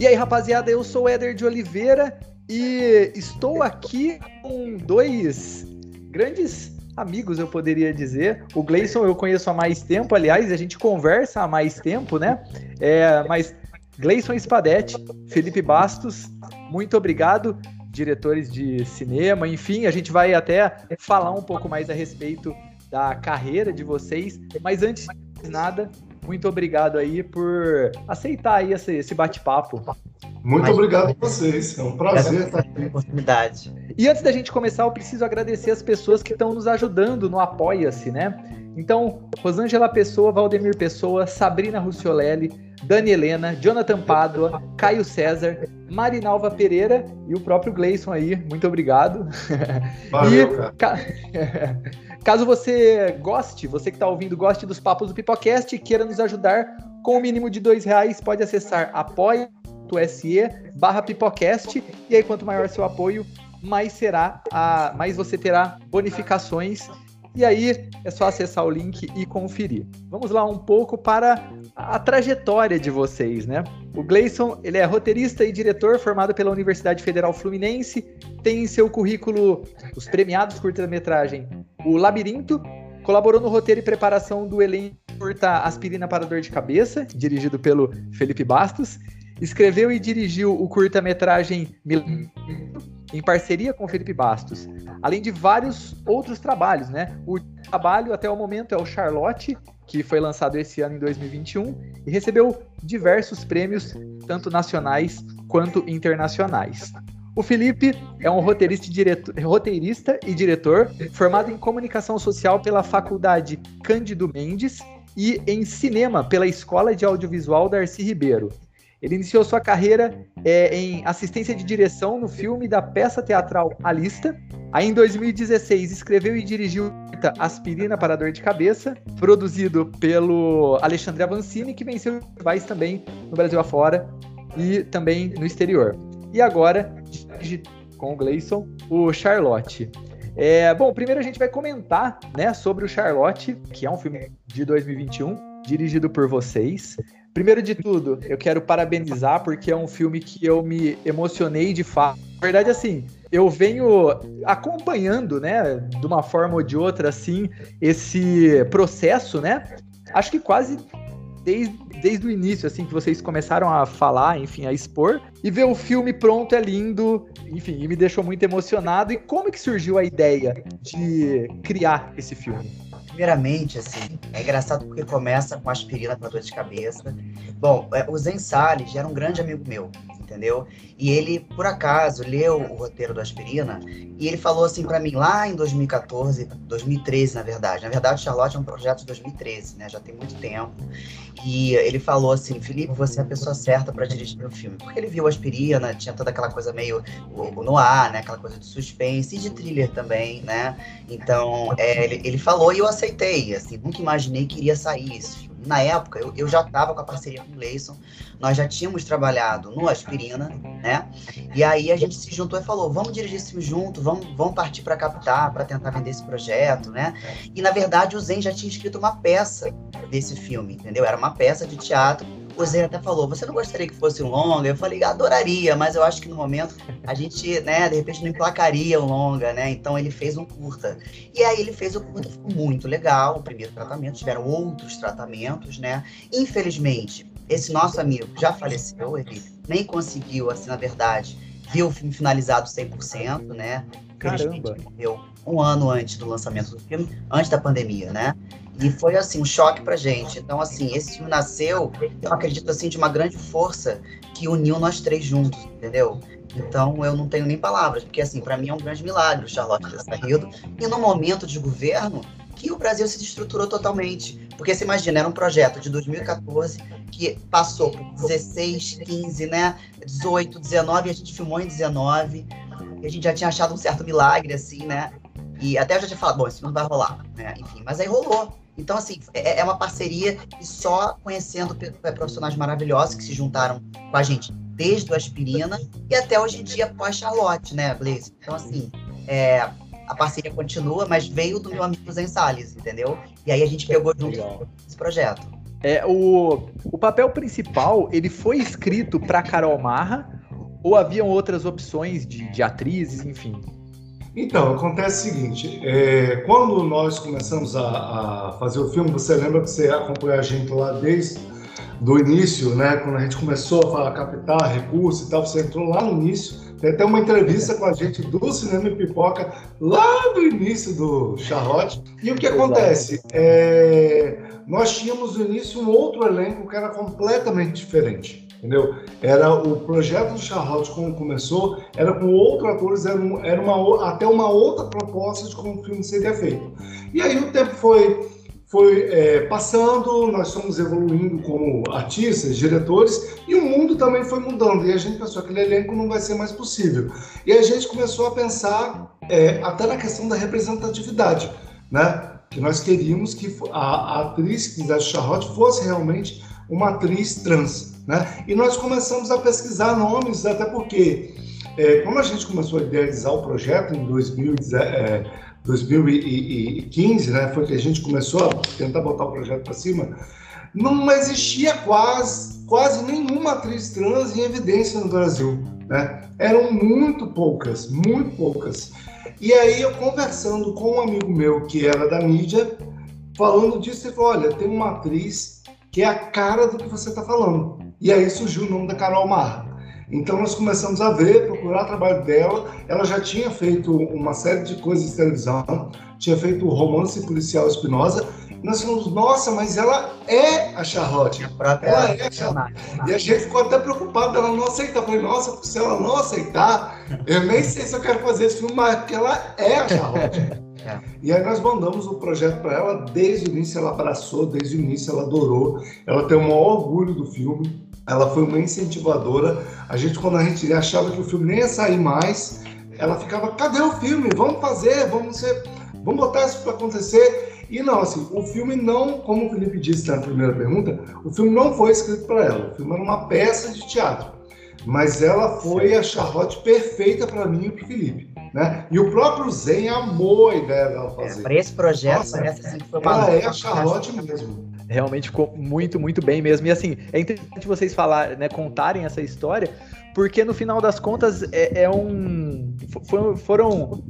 E aí, rapaziada, eu sou o Éder de Oliveira e estou aqui com dois grandes amigos, eu poderia dizer. O Gleison eu conheço há mais tempo, aliás, a gente conversa há mais tempo, né? É, mas Gleison Spadetti, Felipe Bastos, muito obrigado, diretores de cinema, enfim, a gente vai até falar um pouco mais a respeito da carreira de vocês, mas antes de nada, muito obrigado aí por aceitar aí esse, esse bate-papo. Muito Mas, obrigado a vocês. É um prazer estar aqui. Oportunidade. E antes da gente começar, eu preciso agradecer as pessoas que estão nos ajudando no Apoia-se, né? Então, Rosângela Pessoa, Valdemir Pessoa, Sabrina Russiolelli, Dani Helena, Jonathan Pádua, Caio César, Marinalva Pereira e o próprio Gleison aí. Muito obrigado. Valeu, e. Caso você goste, você que está ouvindo, goste dos papos do Pipocast e queira nos ajudar com o mínimo de dois reais, pode acessar apoia.se barra Pipocast e aí quanto maior seu apoio, mais será a, mais você terá bonificações e aí é só acessar o link e conferir. Vamos lá um pouco para a trajetória de vocês, né? O Gleison, ele é roteirista e diretor formado pela Universidade Federal Fluminense, tem em seu currículo os premiados curta-metragem O Labirinto, colaborou no roteiro e preparação do elenco curta Aspirina para Dor de Cabeça, dirigido pelo Felipe Bastos, escreveu e dirigiu o curta-metragem em parceria com Felipe Bastos, além de vários outros trabalhos, né? O trabalho até o momento é o Charlotte, que foi lançado esse ano em 2021 e recebeu diversos prêmios, tanto nacionais quanto internacionais. O Felipe é um roteirista e, diretor, roteirista e diretor formado em comunicação social pela Faculdade Cândido Mendes e em cinema pela Escola de Audiovisual Darcy Ribeiro. Ele iniciou sua carreira é, em assistência de direção no filme da peça teatral A Lista. Aí, em 2016, escreveu e dirigiu Aspirina para Dor de Cabeça, produzido pelo Alexandre Avancini, que venceu festivais também no Brasil afora e também no exterior. E agora, com o Gleison, o Charlotte. É, bom, primeiro a gente vai comentar né, sobre o Charlotte, que é um filme de 2021, dirigido por vocês. Primeiro de tudo, eu quero parabenizar porque é um filme que eu me emocionei de fato. Na verdade, assim, eu venho acompanhando, né, de uma forma ou de outra, assim, esse processo, né? Acho que quase desde, desde o início, assim, que vocês começaram a falar, enfim, a expor. E ver o filme pronto é lindo, enfim, me deixou muito emocionado. E como que surgiu a ideia de criar esse filme? Primeiramente, assim, é engraçado porque começa com aspirina para dor de cabeça. Bom, é, o Zen Salles era um grande amigo meu, entendeu? E ele, por acaso, leu o roteiro do Aspirina e ele falou assim para mim lá em 2014, 2013, na verdade. Na verdade, Charlotte é um projeto de 2013, né? Já tem muito tempo. E ele falou assim: Felipe, você é a pessoa certa para dirigir o filme. Porque ele viu Aspirina, tinha toda aquela coisa meio no ar, né? Aquela coisa de suspense e de thriller também, né? Então, é, ele, ele falou e eu aceitei. Assim, nunca imaginei que iria sair filme na época, eu, eu já estava com a parceria com o Gleison, nós já tínhamos trabalhado no Aspirina, né? E aí a gente se juntou e falou: vamos dirigir esse filme junto, vamos, vamos partir para captar, para tentar vender esse projeto, né? E na verdade o Zen já tinha escrito uma peça desse filme, entendeu? Era uma peça de teatro o Zé até falou, você não gostaria que fosse um longa? Eu falei, adoraria, mas eu acho que no momento a gente, né, de repente não emplacaria um longa, né? Então ele fez um curta. E aí ele fez o curta, ficou muito legal, o primeiro tratamento, tiveram outros tratamentos, né? Infelizmente, esse nosso amigo já faleceu, ele nem conseguiu, assim, na verdade, ver o filme finalizado 100%, né? Caramba! Morreu um ano antes do lançamento do filme, antes da pandemia, né? E foi, assim, um choque pra gente. Então, assim, esse filme nasceu, eu acredito, assim, de uma grande força que uniu nós três juntos, entendeu? Então, eu não tenho nem palavras, porque, assim, para mim é um grande milagre o Charlotte ter saído. E no momento de governo, que o Brasil se estruturou totalmente. Porque você imagina, era um projeto de 2014 que passou por 16, 15, né? 18, 19, e a gente filmou em 19. E a gente já tinha achado um certo milagre, assim, né? E até eu já tinha falado, bom, isso não vai rolar, né? Enfim, mas aí rolou. Então, assim, é, é uma parceria e só conhecendo profissionais maravilhosos que se juntaram com a gente desde o Aspirina e até hoje em dia pós-Charlotte, né, Blaze? Então, assim, é, a parceria continua, mas veio do meu amigo Zen Salles, entendeu? E aí a gente pegou junto esse projeto. É, o, o papel principal, ele foi escrito para Carol Marra ou haviam outras opções de, de atrizes, enfim? Então, acontece o seguinte, é, quando nós começamos a, a, fazer o filme, você lembra que você acompanhou a gente lá desde do início, né? Quando a gente começou a captar recursos e tal, você entrou lá no início. Tem até uma entrevista com a gente do Cinema e Pipoca, lá do início do Charlotte. E o que acontece? É, nós tínhamos no início um outro elenco que era completamente diferente entendeu? Era o projeto do Charlotte quando começou, era com outros atores, era, um, era uma, até uma outra proposta de como o filme seria feito. E aí o tempo foi foi é, passando, nós fomos evoluindo como artistas, diretores, e o mundo também foi mudando. E a gente pensou que aquele elenco não vai ser mais possível. E a gente começou a pensar é, até na questão da representatividade, né? Que nós queríamos que a, a atriz que fizesse Charlotte fosse realmente uma atriz trans, né? E nós começamos a pesquisar nomes, até porque é, quando a gente começou a idealizar o projeto em 2010, é, 2015, né, foi que a gente começou a tentar botar o projeto para cima, não existia quase, quase nenhuma atriz trans em evidência no Brasil. Né? Eram muito poucas, muito poucas. E aí eu conversando com um amigo meu que era da mídia, falando disso, ele falou, olha, tem uma atriz que é a cara do que você está falando. E aí surgiu o nome da Carol Marra. Então nós começamos a ver, procurar o trabalho dela. Ela já tinha feito uma série de coisas de televisão, tinha feito o romance policial Espinosa. Nós falamos, nossa, mas ela é a Charlotte. ela é a Charlotte. E a gente ficou até preocupado dela não aceitar. Eu falei, nossa, se ela não aceitar, eu nem sei se eu quero fazer esse filme, mas porque ela é a Charlotte. É. E aí nós mandamos o projeto para ela desde o início, ela abraçou, desde o início ela adorou, ela tem o maior orgulho do filme ela foi uma incentivadora. A gente, quando a gente achava que o filme nem ia sair mais, ela ficava: cadê o filme? Vamos fazer, vamos ser, vamos botar isso para acontecer. E não, assim, o filme não, como o Felipe disse na primeira pergunta, o filme não foi escrito para ela. O filme era uma peça de teatro. Mas ela foi a Charlotte perfeita para mim e para o Felipe. Né? E o próprio Zen amou a ideia dela fazer. É, para esse projeto, Nossa, parece assim foi uma Ela é a Charlotte mesmo realmente ficou muito, muito bem mesmo. E assim, é interessante vocês falar, né, contarem essa história, porque no final das contas é, é um. For, foram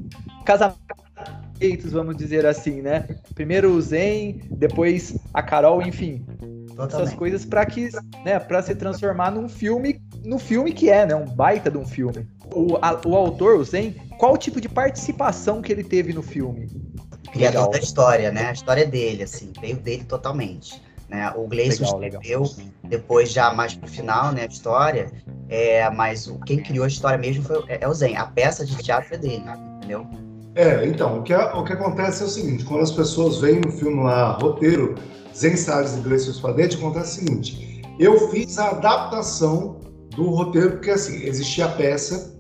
casamentos, vamos dizer assim, né? Primeiro o Zen, depois a Carol, enfim. Totalmente. Essas coisas para que, né, para se transformar num filme, no filme que é, né, um baita de um filme. O, a, o autor, o Zen, qual o tipo de participação que ele teve no filme? criador legal. da história, né? A história dele, assim, veio dele totalmente. Né? O Gleison escreveu depois já mais pro final, né, a história, é, mas o, quem criou a história mesmo foi, é, é o Zen. A peça de teatro é dele, entendeu? É, então, o que, o que acontece é o seguinte, quando as pessoas veem no filme lá, roteiro, Zen Salles e Gleison Spadetti, acontece o seguinte, eu fiz a adaptação do roteiro, porque assim, existia a peça,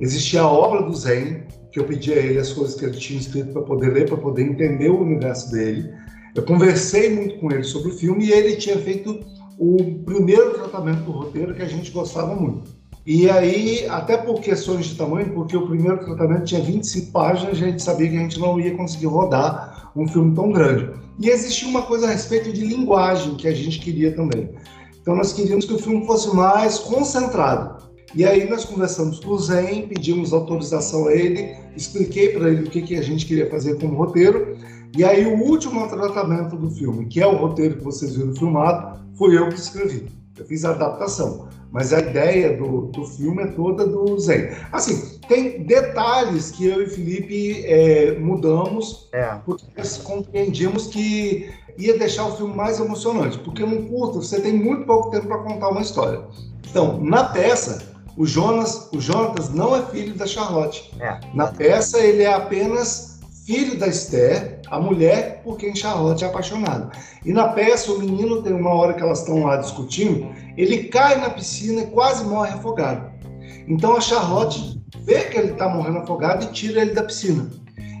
existia a obra do Zen, que eu pedi a ele as coisas que ele tinha escrito para poder ler, para poder entender o universo dele. Eu conversei muito com ele sobre o filme e ele tinha feito o primeiro tratamento do roteiro que a gente gostava muito. E aí, até por questões de tamanho, porque o primeiro tratamento tinha 25 páginas, a gente sabia que a gente não ia conseguir rodar um filme tão grande. E existia uma coisa a respeito de linguagem que a gente queria também. Então nós queríamos que o filme fosse mais concentrado. E aí nós conversamos com o Zen, pedimos autorização a ele, expliquei para ele o que, que a gente queria fazer como roteiro. E aí o último tratamento do filme, que é o roteiro que vocês viram filmado, fui eu que escrevi. Eu fiz a adaptação, mas a ideia do, do filme é toda do Zen. Assim, tem detalhes que eu e Felipe é, mudamos, é. porque nós compreendimos que ia deixar o filme mais emocionante, porque num curto você tem muito pouco tempo para contar uma história. Então, na peça, o Jonas, o Jonatas não é filho da Charlotte. É. Na peça ele é apenas filho da Esther, a mulher por quem Charlotte é apaixonada. E na peça o menino tem uma hora que elas estão lá discutindo, ele cai na piscina e quase morre afogado. Então a Charlotte vê que ele está morrendo afogado e tira ele da piscina.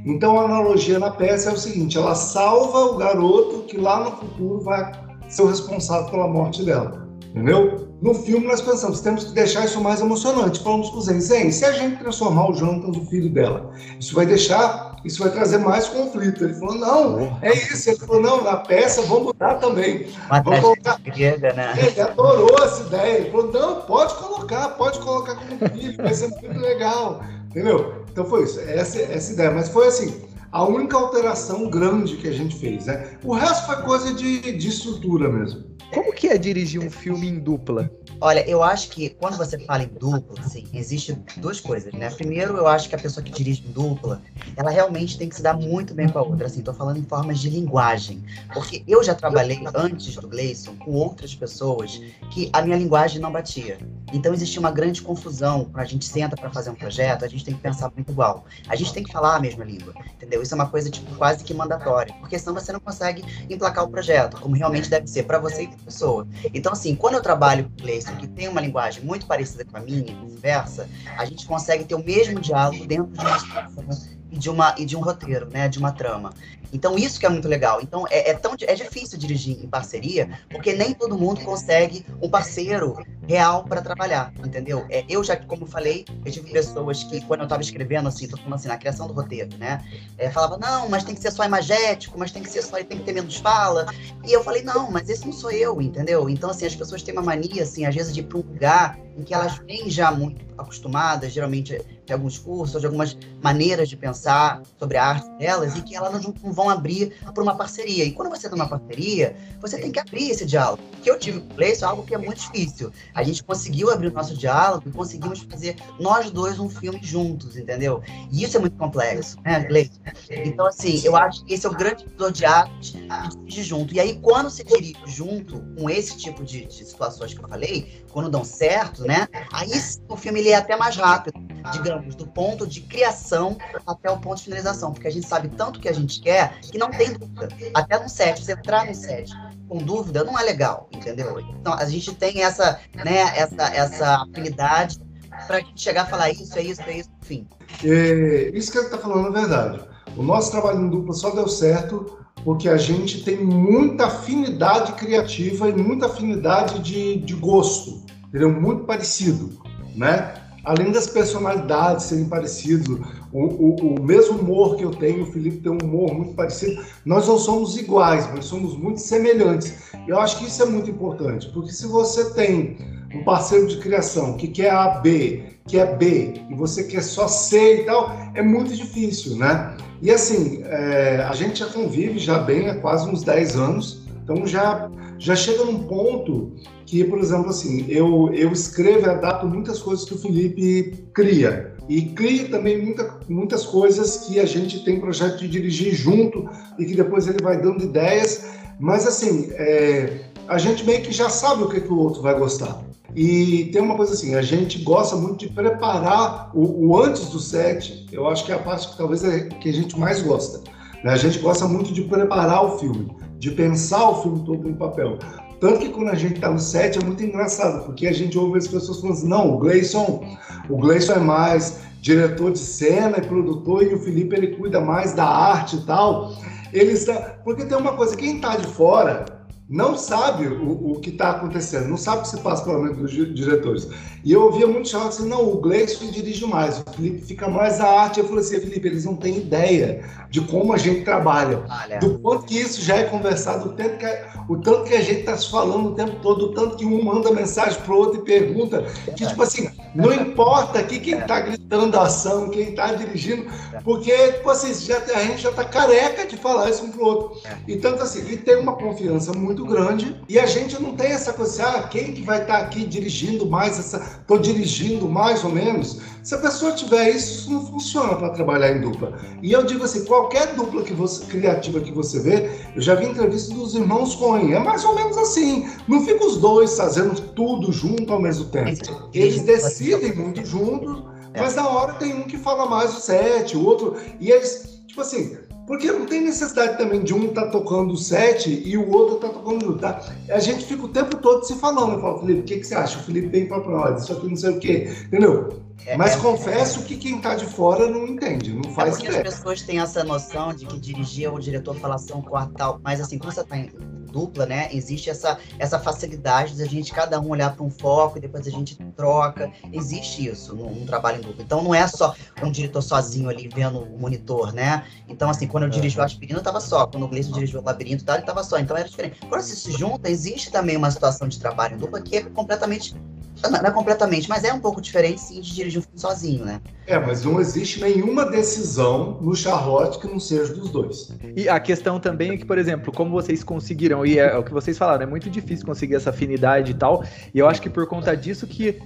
Então a analogia na peça é o seguinte: ela salva o garoto que lá no futuro vai ser o responsável pela morte dela. Entendeu? No filme nós pensamos, temos que deixar isso mais emocionante. Falamos com o Zen, Zen, se a gente transformar o Jonathan no filho dela, isso vai deixar isso vai trazer mais conflito. Ele falou, não, é isso. Ele falou, não, na peça vamos mudar também. Uma vamos colocar... grega, né? Ele adorou essa ideia. Ele falou, não, pode colocar, pode colocar como filho, vai ser muito legal. Entendeu? Então foi isso, essa, essa ideia. Mas foi assim, a única alteração grande que a gente fez, né? O resto foi coisa de, de estrutura mesmo. Como que é dirigir um filme em dupla? Olha, eu acho que quando você fala em dupla, assim, existe duas coisas, né? Primeiro, eu acho que a pessoa que dirige em dupla, ela realmente tem que se dar muito bem com a outra, assim, tô falando em formas de linguagem. Porque eu já trabalhei antes do Gleison com outras pessoas que a minha linguagem não batia. Então existia uma grande confusão. Quando a gente senta para fazer um projeto, a gente tem que pensar muito igual. A gente tem que falar a mesma língua, entendeu? Isso é uma coisa, tipo, quase que mandatória. Porque senão você não consegue emplacar o projeto, como realmente deve ser para você e para pessoa. Então, assim, quando eu trabalho com o Gleison, que tem uma linguagem muito parecida com a minha, vice-versa, a gente consegue ter o mesmo diálogo dentro de uma situação e de, uma, e de um roteiro, né, de uma trama. Então isso que é muito legal. Então é, é, tão é difícil dirigir em parceria, porque nem todo mundo consegue um parceiro real para trabalhar, entendeu? É, eu já, como falei, eu tive pessoas que quando eu estava escrevendo assim, tô falando assim, na criação do roteiro, né, é, falava não, mas tem que ser só imagético, mas tem que ser só, tem que ter menos fala. E eu falei não, mas esse não sou eu, entendeu? Então assim as pessoas têm uma mania assim, às vezes de ir para um lugar em que elas vêm já muito acostumadas, geralmente de alguns cursos, de algumas maneiras de pensar sobre a arte delas, e que elas não, vão abrir para uma parceria. E quando você tem uma parceria, você tem que abrir esse diálogo. O que eu tive com o Gleison é algo que é muito difícil. A gente conseguiu abrir o nosso diálogo e conseguimos fazer nós dois um filme juntos, entendeu? E isso é muito complexo, né, Gleison? Então, assim, eu acho que esse é o grande divisor de junto. E aí, quando se dirige junto com esse tipo de, de situações que eu falei, quando dão certo, né? Aí o filme ele é até mais rápido, digamos, do ponto de criação até o ponto de finalização, porque a gente sabe tanto que a gente quer que não tem dúvida. Até no set, você entrar no set com dúvida não é legal, entendeu? Então a gente tem essa, né, essa, essa afinidade para chegar a falar isso, é isso, é isso, enfim. É, isso que ele está falando é verdade. O nosso trabalho em dupla só deu certo porque a gente tem muita afinidade criativa e muita afinidade de, de gosto, entendeu? Muito parecido, né? Além das personalidades serem parecidas, o, o, o, mesmo humor que eu tenho, o Felipe tem um humor muito parecido, nós não somos iguais, mas somos muito semelhantes. Eu acho que isso é muito importante, porque se você tem um parceiro de criação que quer A, B, que é B, e você quer só C e tal, é muito difícil, né? E assim, é, a gente já convive já bem há quase uns 10 anos, então já, já chega num ponto que, por exemplo, assim, eu, eu escrevo e adapto muitas coisas que o Felipe cria. E cria também muita, muitas coisas que a gente tem projeto de dirigir junto e que depois ele vai dando ideias. Mas assim, é, a gente meio que já sabe o que, que o outro vai gostar. E tem uma coisa assim, a gente gosta muito de preparar o, o antes do set. Eu acho que é a parte que talvez é que a gente mais gosta. Né? A gente gosta muito de preparar o filme, de pensar o filme todo no papel. Tanto que quando a gente tá no set é muito engraçado, porque a gente ouve as pessoas falando assim, não, o Gleison, o Gleison é mais diretor de cena e produtor, e o Felipe ele cuida mais da arte e tal. Eles, porque tem uma coisa, quem tá de fora não sabe o, o que está acontecendo, não sabe o que se passa pela mente dos diretores. E eu ouvia muito chamar assim, não, o Gleison dirige mais, o Felipe fica mais a arte. Eu falei assim, Felipe, eles não têm ideia de como a gente trabalha, Olha. do quanto que isso já é conversado, o tanto que, o tanto que a gente está se falando o tempo todo, o tanto que um manda mensagem para o outro e pergunta, que tipo assim, não importa aqui quem está gritando a ação, quem está dirigindo, porque tipo assim, já, a gente já está careca de falar isso um para o outro. É. E tanto assim, ele tem uma confiança muito muito grande e a gente não tem essa coisa assim, ah, quem que vai estar tá aqui dirigindo mais, essa, tô dirigindo mais ou menos. Se a pessoa tiver isso, isso não funciona para trabalhar em dupla. E eu digo assim, qualquer dupla que você, criativa que você vê, eu já vi entrevista dos irmãos Coen, é mais ou menos assim, não fica os dois fazendo tudo junto ao mesmo tempo. Eles decidem muito juntos, mas na hora tem um que fala mais o set, o outro, e eles, tipo assim, porque não tem necessidade também de um estar tá tocando sete e o outro tá tocando tá? A gente fica o tempo todo se falando. Eu falo, Felipe, o que, que você acha? O Felipe vem para olha, isso aqui não sei o quê, entendeu? É, Mas é, confesso que quem está de fora não entende, não faz é porque ideia. as pessoas têm essa noção de que dirigir o diretor falação quartal, mas assim, quando você está em dupla, né, existe essa, essa facilidade de a gente cada um olhar para um foco e depois a gente troca. Existe isso num, num, trabalho em dupla. Então não é só um diretor sozinho ali vendo o monitor, né? Então, assim, quando eu dirigi o Aspirina, eu tava só. Quando o Gleison dirigiu o Labirinto, ele tava só. Então era diferente. Quando você se junta, existe também uma situação de trabalho em dupla que é completamente não, é completamente, mas é um pouco diferente sim de dirigir um filme sozinho, né? É, mas não existe nenhuma decisão no Charlotte que não seja dos dois. E a questão também é que, por exemplo, como vocês conseguiram, e é o que vocês falaram, é muito difícil conseguir essa afinidade e tal, e eu acho que por conta disso que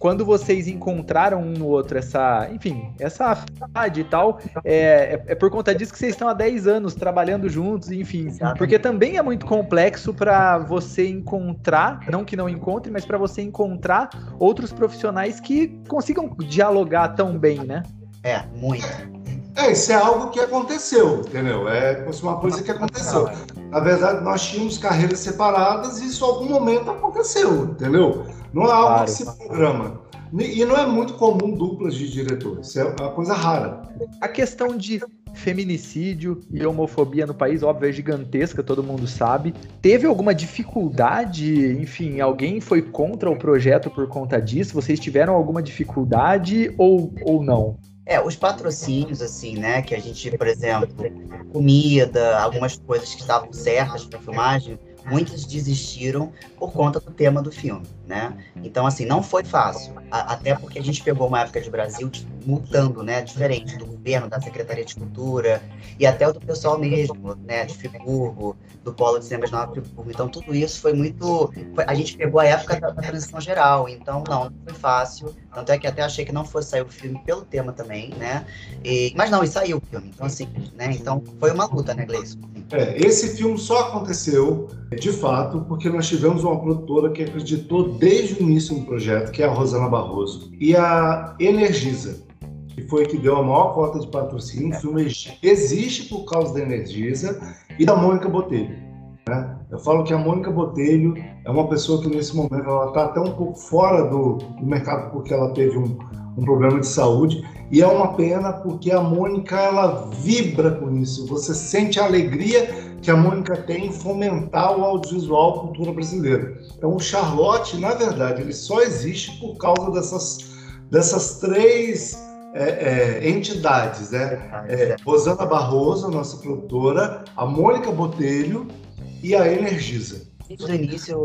quando vocês encontraram um no outro essa, enfim, essa afinidade e tal, é, é, é, por conta disso que vocês estão há 10 anos trabalhando juntos, enfim. Exatamente. Porque também é muito complexo para você encontrar, não que não encontre, mas para você encontrar outros profissionais que consigam dialogar tão bem, né? É, muito. É, isso é algo que aconteceu, entendeu? É uma coisa que aconteceu. Na verdade, nós tínhamos carreiras separadas e isso em algum momento aconteceu, entendeu? Não é algo claro. que se programa. E não é muito comum duplas de diretores, é uma coisa rara. A questão de feminicídio e homofobia no país, óbvio, é gigantesca, todo mundo sabe. Teve alguma dificuldade? Enfim, alguém foi contra o projeto por conta disso? Vocês tiveram alguma dificuldade ou, ou não? É, os patrocínios, assim, né? Que a gente, por exemplo, comida, algumas coisas que estavam certas para filmagem, muitos desistiram por conta do tema do filme, né? Então, assim, não foi fácil. A, até porque a gente pegou uma época de Brasil de, mutando, né? Diferente do governo, da Secretaria de Cultura e até do pessoal mesmo, né? De Friburgo, do Polo de Cinemas Nova Friburgo. Então, tudo isso foi muito... Foi, a gente pegou a época da, da, transição geral. Então, não, não foi fácil. Tanto é que até achei que não fosse sair o filme pelo tema também, né? E, mas não, e saiu o filme. Então, assim, né? Então, foi uma luta, né, Gleison? É, esse filme só aconteceu, de fato, porque nós tivemos uma produtora que acreditou desde o início no projeto, que é a Rosana Barroso, e a Energisa, que foi que deu a maior cota de patrocínio. Filme existe por causa da Energisa e da Mônica Botelho. Né? Eu falo que a Mônica Botelho é uma pessoa que nesse momento ela está até um pouco fora do, do mercado porque ela teve um, um problema de saúde e é uma pena porque a Mônica ela vibra com isso. Você sente a alegria que a Mônica tem em fomentar o audiovisual, a cultura brasileira. Então o Charlotte, na verdade, ele só existe por causa dessas, dessas três é, é, entidades, né? É, Rosana Barroso, nossa produtora, a Mônica Botelho e a Energisa.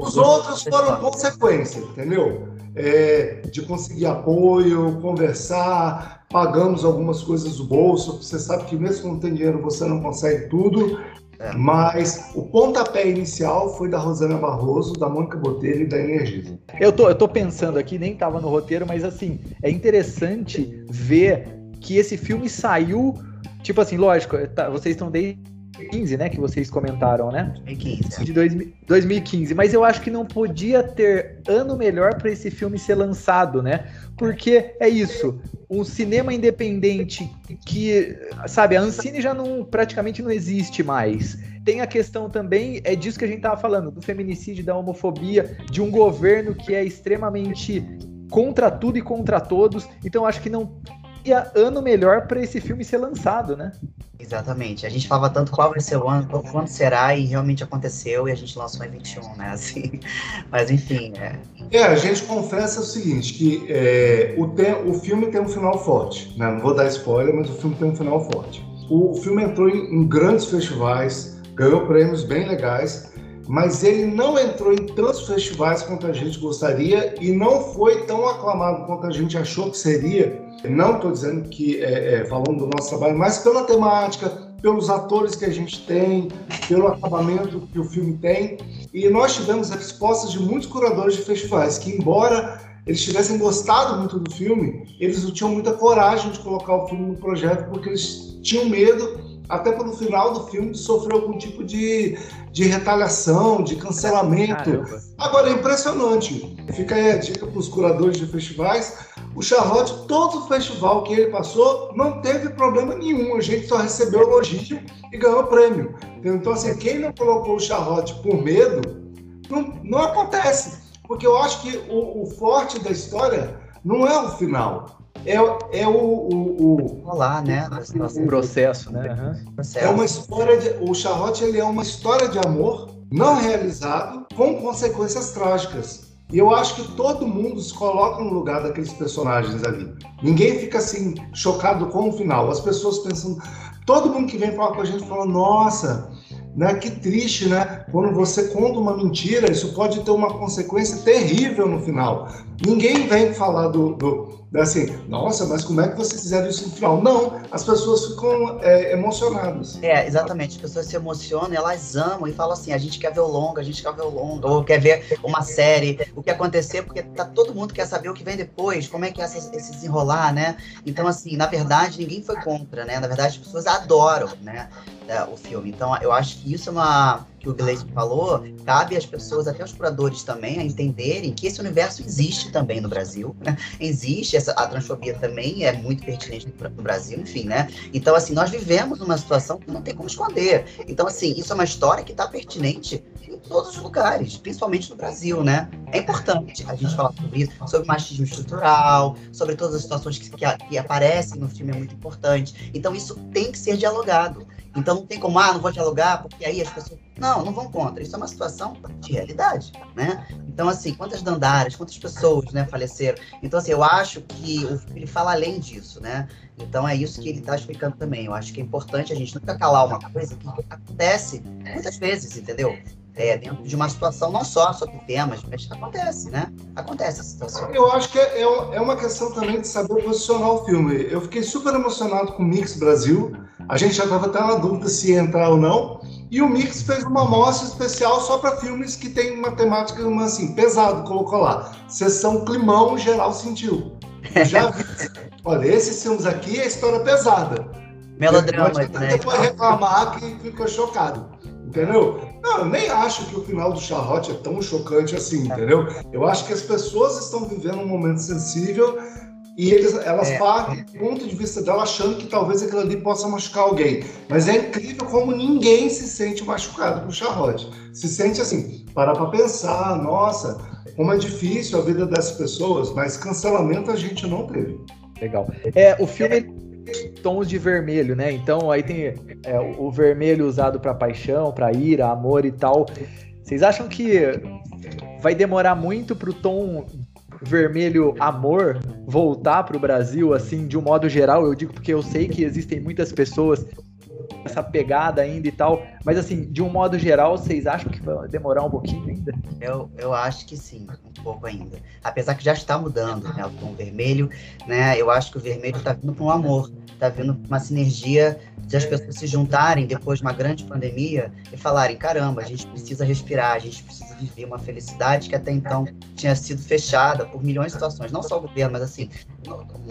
Os outros foram consequência, entendeu? é, de conseguir apoio, conversar, pagamos algumas coisas do bolso. Você sabe que mesmo não tem dinheiro você não consegue tudo. É. Mas o pontapé inicial foi da Rosana Barroso, da Mônica Botelho e da Energisa. Eu tô, eu tô pensando aqui, nem tava no roteiro, mas assim, é interessante ver que esse filme saiu. Tipo assim, lógico, tá, vocês estão desde 2015, né? Que vocês comentaram, né? 2015. De dois, 2015. Mas eu acho que não podia ter ano melhor para esse filme ser lançado, né? Porque é isso. Um cinema independente que, sabe, a Ancine já não praticamente não existe mais. Tem a questão também, é disso que a gente tava falando, do feminicídio, da homofobia, de um governo que é extremamente contra tudo e contra todos. Então acho que não ia ano melhor para esse filme ser lançado, né? Exatamente. A gente falava tanto qual vai ser o ano, quando será, e realmente aconteceu, e a gente lançou em 21, né? Assim, mas enfim. É, é a gente confessa o seguinte: que é, o, te, o filme tem um final forte. Né? Não vou dar spoiler, mas o filme tem um final forte. O, o filme entrou em, em grandes festivais, ganhou prêmios bem legais mas ele não entrou em tantos festivais quanto a gente gostaria e não foi tão aclamado quanto a gente achou que seria. Não estou dizendo que é, é, falando do nosso trabalho, mas pela temática, pelos atores que a gente tem, pelo acabamento que o filme tem. E nós tivemos a resposta de muitos curadores de festivais que, embora eles tivessem gostado muito do filme, eles não tinham muita coragem de colocar o filme no projeto porque eles tinham medo até pelo final do filme, sofreu algum tipo de, de retaliação, de cancelamento. Caramba. Agora, é impressionante. Fica aí a dica para os curadores de festivais. O Charlotte, todo festival que ele passou, não teve problema nenhum. A gente só recebeu elogio e ganhou prêmio. Então, assim, quem não colocou o Charlotte por medo, não, não acontece. Porque eu acho que o, o forte da história não é o final. É, é o, o, o Rolar, né? O processo, né? Uhum. É uma história de. O Charlotte ele é uma história de amor não realizado com consequências trágicas. E eu acho que todo mundo se coloca no lugar daqueles personagens ali. Ninguém fica assim chocado com o final. As pessoas pensam, todo mundo que vem falar com a gente fala: "Nossa, né? Que triste, né? Quando você conta uma mentira, isso pode ter uma consequência terrível no final. Ninguém vem falar do, do assim, nossa, mas como é que vocês fizeram isso no final? Não, as pessoas ficam é, emocionadas. É, exatamente. As pessoas se emocionam, elas amam e falam assim: a gente quer ver o longo, a gente quer ver o longo, ou quer ver uma série, o que acontecer, porque tá, todo mundo quer saber o que vem depois, como é que é esse, esse desenrolar, né? Então, assim, na verdade, ninguém foi contra, né? Na verdade, as pessoas adoram, né? É, o filme. Então, eu acho que isso é uma que o Gleison falou, cabe às pessoas, até os curadores também, a entenderem que esse universo existe também no Brasil, né? Existe, essa, a transfobia também é muito pertinente no Brasil, enfim, né? Então, assim, nós vivemos numa situação que não tem como esconder. Então, assim, isso é uma história que está pertinente em todos os lugares, principalmente no Brasil, né? É importante a gente falar sobre isso, sobre machismo estrutural, sobre todas as situações que, que, que aparecem no filme, é muito importante. Então, isso tem que ser dialogado. Então não tem como, ah, não vou dialogar, porque aí as pessoas. Não, não vão contra. Isso é uma situação de realidade, né? Então, assim, quantas dandaras, quantas pessoas, né, faleceram. Então, assim, eu acho que ele fala além disso, né? Então é isso que ele está explicando também. Eu acho que é importante a gente nunca calar uma coisa que acontece muitas vezes, entendeu? É, dentro de uma situação não só sobre temas, mas acontece, né? Acontece a situação. Eu acho que é, é, é uma questão também de saber posicionar o filme. Eu fiquei super emocionado com o Mix Brasil. A gente já estava até na dúvida se ia entrar ou não. E o Mix fez uma mostra especial só para filmes que tem uma temática uma, assim, pesado, colocou lá. Sessão Climão Geral Sentiu. Eu já vi. Olha, esses filmes aqui é história pesada. Melodrama, né? Depois reclamar que ficou chocado. Entendeu? Não, eu nem acho que o final do Charlotte é tão chocante assim, entendeu? Eu acho que as pessoas estão vivendo um momento sensível e eles, elas é. partem do ponto de vista dela achando que talvez aquilo ali possa machucar alguém. Mas é incrível como ninguém se sente machucado com o Charlotte. Se sente assim, parar para pensar, nossa, como é difícil a vida dessas pessoas, mas cancelamento a gente não teve. Legal. É, o filme tons de vermelho, né? Então aí tem é, o vermelho usado para paixão, para ira, amor e tal. Vocês acham que vai demorar muito para o tom vermelho amor voltar para o Brasil, assim, de um modo geral? Eu digo porque eu sei que existem muitas pessoas essa pegada ainda e tal. Mas assim, de um modo geral, vocês acham que vai demorar um pouquinho ainda? Eu, eu acho que sim, um pouco ainda. Apesar que já está mudando, né? O tom vermelho, né? Eu acho que o vermelho está vindo para um amor, está vindo para uma sinergia de as pessoas se juntarem depois de uma grande pandemia e falarem: caramba, a gente precisa respirar, a gente precisa viver uma felicidade que até então tinha sido fechada por milhões de situações, não só o governo, mas assim,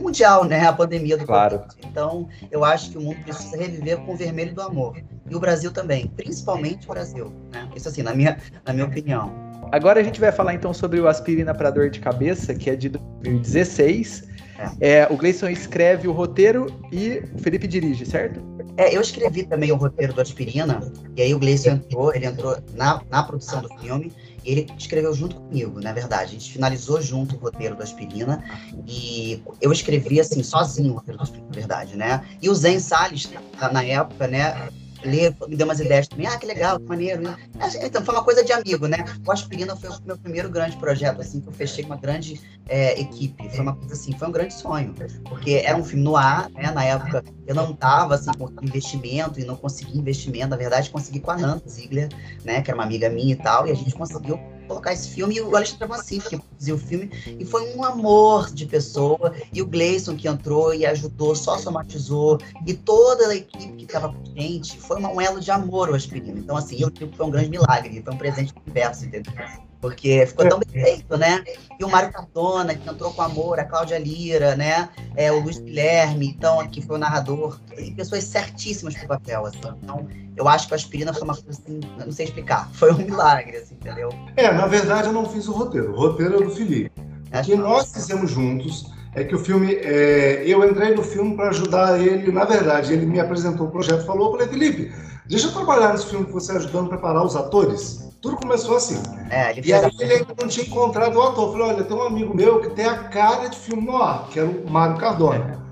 mundial, né? A pandemia do claro. COVID. Então, eu acho que o mundo precisa reviver com o vermelho do amor. E o Brasil também, principalmente o Brasil, né? Isso assim, na minha, na minha opinião. Agora a gente vai falar então sobre o aspirina para dor de cabeça, que é de 2016. É. É, o Gleison escreve o roteiro e o Felipe dirige, certo? É, eu escrevi também o roteiro do Aspirina, e aí o Gleison entrou, ele entrou na, na produção do filme, e ele escreveu junto comigo, na verdade. A gente finalizou junto o roteiro do Aspirina, e eu escrevi, assim, sozinho o roteiro do Aspirina, na verdade, né? E o Zen Salles, na época, né, ler, me deu umas ideias também. Ah, que legal, que maneiro, né? Então, foi uma coisa de amigo, né? O Aspirina foi o meu primeiro grande projeto, assim, que eu fechei com uma grande é, equipe. Foi uma coisa assim, foi um grande sonho. Porque era um filme no ar, né? Na época eu não tava, assim, com investimento e não consegui investimento. Na verdade, consegui com a Nanta Ziegler, né? Que era uma amiga minha e tal, e a gente conseguiu colocar esse filme e o Alexandre Vancini que produziu o filme e foi um amor de pessoa e o Gleison que entrou e ajudou, só somatizou e toda a equipe que estava com a gente foi um elo de amor o Aspirina. Então assim, eu digo que foi um grande milagre, foi um presente do universo, entendeu? Porque ficou tão bem feito, né? E o Mário Cardona, que entrou com amor, a Cláudia Lira, né? É, o Luiz Guilherme, então, que foi o narrador, e pessoas certíssimas pro papel, assim. Então, eu acho que a aspirina foi uma coisa assim, não sei explicar, foi um milagre, assim, entendeu? É, na verdade eu não fiz o roteiro, o roteiro é do Felipe. O que nós fizemos juntos é que o filme, é, eu entrei no filme para ajudar ele, na verdade, ele me apresentou o projeto, falou, eu falei, Felipe, deixa eu trabalhar nesse filme que você ajudando a preparar os atores. Tudo começou assim. É, ele E aí a... ele ainda não tinha encontrado o ator. Eu Falei, olha, tem um amigo meu que tem a cara de filme no ar, que era o Mário Cardona.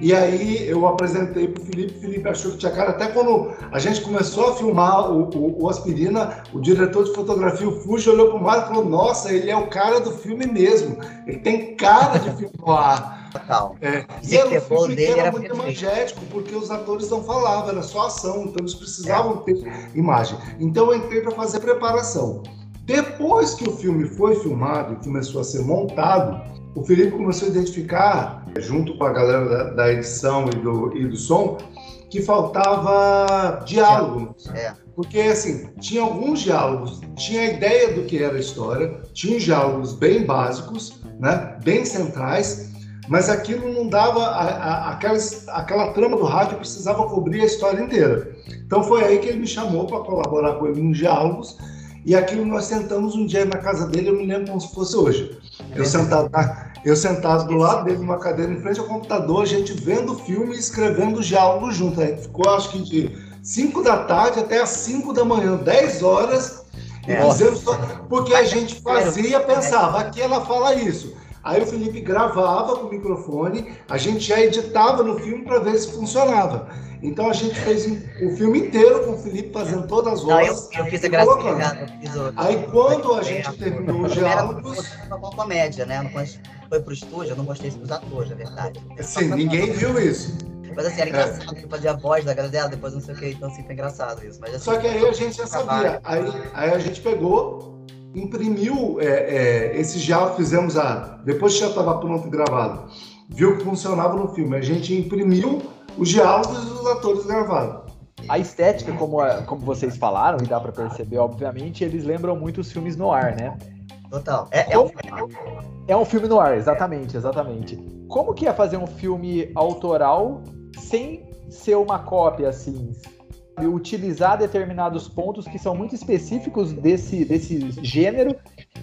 E aí eu apresentei pro Felipe, o Felipe achou que tinha cara. Até quando a gente começou a filmar o, o- o Aspirina, o diretor de fotografia, o Fuji, olhou pro Mário e falou, nossa, ele é o cara do filme mesmo. Ele tem cara de filme no ar. Total. É, Esse e era um terror filme que dele era era muito imagético, porque os atores não falavam, era só ação, então eles precisavam ter imagem. Então eu entrei para fazer preparação. Depois que o filme foi filmado e começou a ser montado, o Felipe começou a identificar, junto com a galera da, da edição e do, e do som, que faltava diálogo. É. Porque, assim, tinha alguns diálogos, tinha a ideia do que era a história, tinha diálogos bem básicos, né, bem centrais, mas aquilo não dava, a, a, aquela, aquela trama do rádio precisava cobrir a história inteira. Então foi aí que ele me chamou para colaborar com ele em diálogos, e aquilo nós sentamos um dia na casa dele, eu me lembro como se fosse hoje. Eu sentado, eu sentado do lado dele, numa cadeira em frente ao computador, a gente vendo o filme e escrevendo diálogo junto. Aí ficou, acho que de 5 da tarde até as 5 da manhã, 10 horas, e É. fizemos só- porque a gente fazia, pensava, aqui ela fala isso. Aí o Felipe gravava com o microfone, a gente já editava no filme para ver se funcionava. Então a gente fez o filme inteiro com o Felipe fazendo todas as Não, eu, vozes. eu fiz a graça fiz o... Aí quando a gente É, terminou os Era diálogos, uma comédia, né? Não foi- foi pro estúdio, eu não isso pros atores, na verdade. assim, ninguém viu isso. Mas assim, era engraçado, ele fazia a voz da galera, depois não sei o que, então assim, foi engraçado isso. Mas, assim, Só que aí a gente já sabia. Aí, aí a gente pegou, imprimiu é, é, esse diálogo, fizemos a. Depois que já estava pronto e gravado, viu que funcionava no filme. A gente imprimiu os diálogos e os atores gravaram. A estética, como, como vocês falaram, e dá pra perceber, obviamente, eles lembram muito os filmes no ar, né? Total. É, é um É um filme no ar, exatamente, exatamente. Como que é fazer um filme autoral sem ser uma cópia, assim? Utilizar determinados pontos que são muito específicos desse, desse gênero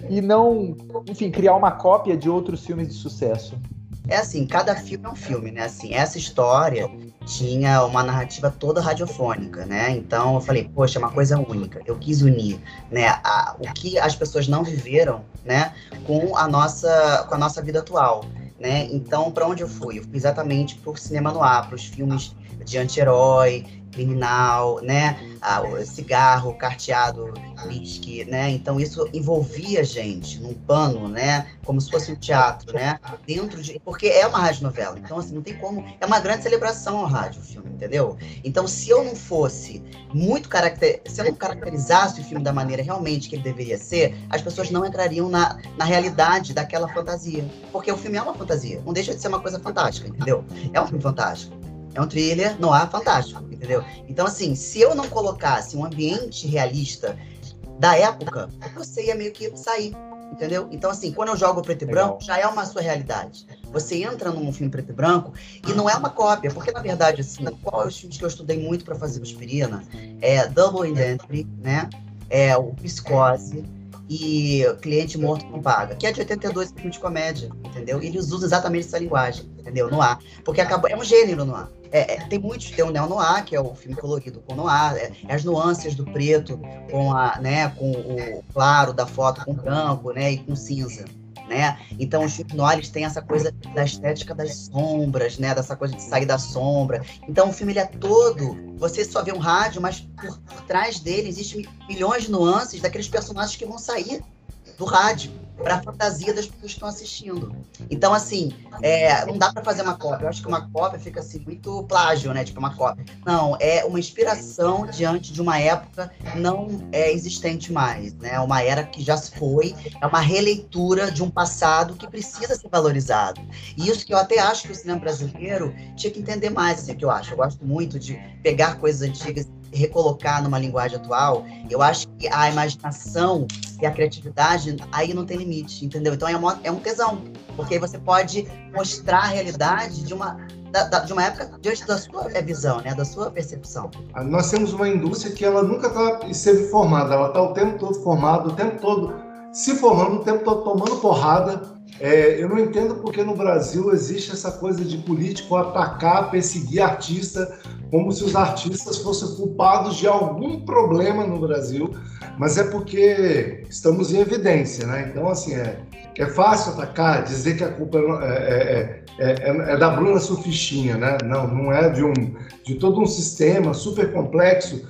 e não, enfim, criar uma cópia de outros filmes de sucesso. É assim, cada filme é um filme, né? Assim, essa história tinha uma narrativa toda radiofônica, né? Então eu falei, poxa, é uma coisa única. Eu quis unir, né, a- o que as pessoas não viveram, né, com a nossa, com a nossa vida atual, né? Então, para onde eu fui? Eu fui exatamente pro cinema no ar, pros filmes de anti-herói, criminal, né? Ah, o cigarro, carteado, whisky, né? Então isso envolvia a gente num pano, né? Como se fosse um teatro, né? Dentro de. Porque é uma rádio novela. Então, assim, não tem como. É uma grande celebração ao rádio, o filme, entendeu? Então, se eu não fosse muito caracter... Se eu não caracterizasse o filme da maneira realmente que ele deveria ser, as pessoas não entrariam na, na realidade daquela fantasia. Porque o filme é uma fantasia. Não deixa de ser uma coisa fantástica, entendeu? É um filme fantástico. É um thriller no ar fantástico, entendeu? Então, assim, se eu não colocasse um ambiente realista da época, você ia meio que sair, entendeu? Então, assim, quando eu jogo preto e Legal. branco, já é uma sua realidade. Você entra num filme preto e branco e não é uma cópia, porque, na verdade, assim, qual é os filmes que eu estudei muito para fazer o Aspirina? É Double Indentry, né? É o Psicose e Cliente Morto Não Paga, que é de 82, esse filme de comédia, entendeu? E eles usam exatamente essa linguagem, entendeu? No ar. Porque acabou, é um gênero no ar. É, é, tem muitos, tem o Neo Noir, que é o filme colorido com noir, é, é as nuances do preto com a, né, com o claro da foto com branco, né, e com cinza, né? Então os filmes noir eles têm essa coisa da estética das sombras, né, dessa coisa de sair da sombra. Então o filme ele é todo, você só vê um rádio, mas por, por trás dele existem milhões de nuances daqueles personagens que vão sair do rádio para a fantasia das pessoas que estão assistindo. Então, assim, é, não dá para fazer uma cópia. Eu acho que uma cópia fica assim muito plágio, né? Tipo uma cópia. Não, é uma inspiração diante de uma época não é existente mais, né? Uma era que já se foi, é uma releitura de um passado que precisa ser valorizado. E isso que eu até acho que o cinema brasileiro tinha que entender mais, assim, que eu acho. Eu gosto muito de pegar coisas antigas recolocar numa linguagem atual. Eu acho que a imaginação e a criatividade aí não tem limite, entendeu? Então é, uma, é um tesão, porque você pode mostrar a realidade de uma, da, da, de uma época diante da sua visão, né? Da sua percepção. Nós temos uma indústria que ela nunca tá, esteve formada, ela está o tempo todo formada, o tempo todo se formando, o tempo todo tomando porrada. É, eu não entendo porque no Brasil existe essa coisa de político atacar, perseguir artista, como se os artistas fossem culpados de algum problema no Brasil, mas é porque estamos em evidência, né? Então, assim, é, é fácil atacar, dizer que a culpa é, é, é, é da Bruna Surfistinha, né? Não, não é de, um, de todo um sistema super complexo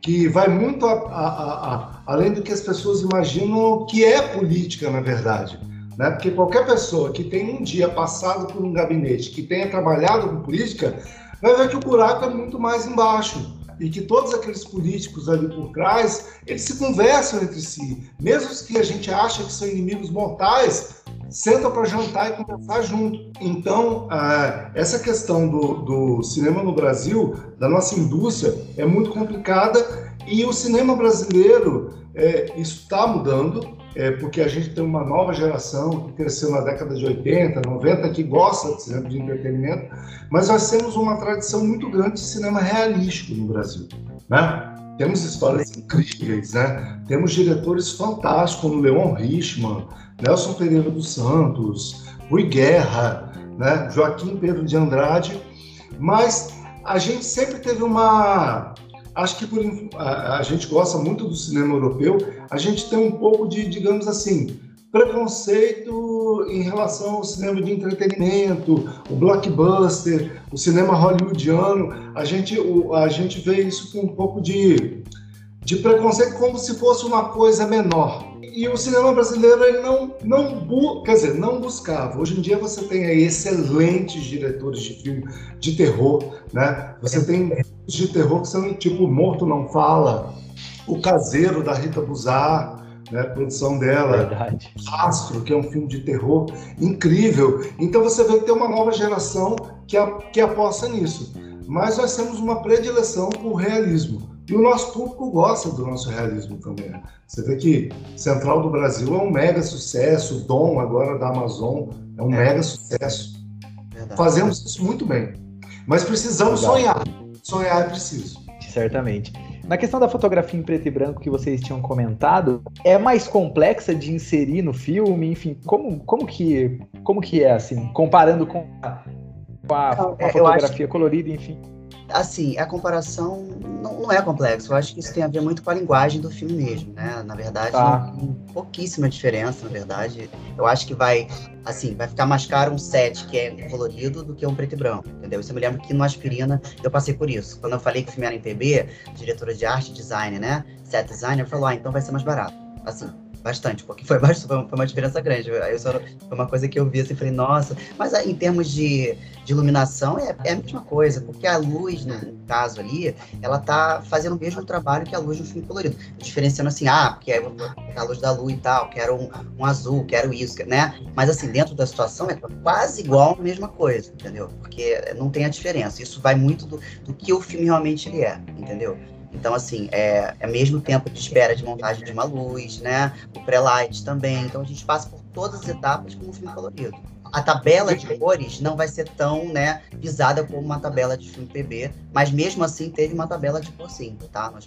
que vai muito a, a, a, além do que as pessoas imaginam que é política, na verdade. Né? Porque qualquer pessoa que tenha um dia passado por um gabinete, que tenha trabalhado com política, vai ver que o buraco é muito mais embaixo e que todos aqueles políticos ali por trás, eles se conversam entre si. Mesmo os que a gente acha que são inimigos mortais, sentam para jantar e conversar junto. Então, ah, essa questão do, do cinema no Brasil, da nossa indústria, é muito complicada e o cinema brasileiro, é, isso está mudando, é, porque a gente tem uma nova geração que cresceu na década de 80, 90, que gosta de cinema de entretenimento, mas nós temos uma tradição muito grande de cinema realístico no Brasil, né? Temos histórias incríveis, né? Temos diretores fantásticos como Leon Richman, Nelson Pereira dos Santos, Rui Guerra, né? Joaquim Pedro de Andrade, mas a gente sempre teve uma acho que por, a, a, gente gosta muito do cinema europeu, a gente tem um pouco de, digamos assim, preconceito em relação ao cinema de entretenimento, o blockbuster, o cinema hollywoodiano. A gente, o, a gente vê isso com um pouco de, de preconceito, como se fosse uma coisa menor e o cinema brasileiro ele não, não bu quer dizer, não buscava. Hoje em dia você tem aí excelentes diretores de filme de terror, né? Você tem de terror que são tipo Morto Não Fala, O Caseiro da Rita Buzar, né? Produção dela, Verdade. Astro, que é um filme de terror incrível. Então você vê que tem uma nova geração que, a, que aposta nisso. Mas nós temos uma predileção por realismo. E o nosso público gosta do nosso realismo também. Né? Você vê que Central do Brasil é um mega sucesso, Dom agora da Amazon é um é. mega sucesso. Verdade. Fazemos isso muito bem. Mas precisamos Verdade. sonhar. Sonhar é preciso. Certamente. Na questão da fotografia em preto e branco que vocês tinham comentado, é mais complexa de inserir no filme, enfim, como, como, que, como que é, assim, comparando com a, com a, com a fotografia colorida, enfim? Assim, a comparação não, não, é complexo. Eu acho que isso tem a ver muito com a linguagem do filme mesmo, né? Na verdade, tá. tem pouquíssima diferença, na verdade. Eu acho que vai, assim, vai ficar mais caro um set que é colorido do que um preto e branco, entendeu? Isso eu me lembro que no Aspirina eu passei por isso. Quando eu falei que o filme era em PB, diretora de arte e design, né? Set designer falou, ah, então vai ser mais barato. Assim, bastante, porque foi, foi uma diferença grande. Aí só, foi uma coisa que eu vi assim, falei, nossa, mas em termos de, de iluminação é, é, a mesma coisa, porque a luz, no, caso ali, ela tá fazendo o mesmo trabalho que a luz no filme colorido. Diferenciando assim, ah, porque é a luz da lua e tal, quero um, um azul, quero isso, né? Mas assim, dentro da situação é quase igual a mesma coisa, entendeu? Porque não tem a diferença. Isso vai muito do, do que o filme realmente ele é, entendeu? Então, assim, é, é mesmo tempo de espera de montagem de uma luz, né? O pré-light também. Então, a gente passa por todas as etapas como um filme colorido. A tabela de cores não vai ser tão, né, pisada como uma tabela de filme PB, mas mesmo assim teve uma tabela de cor sim, tá? No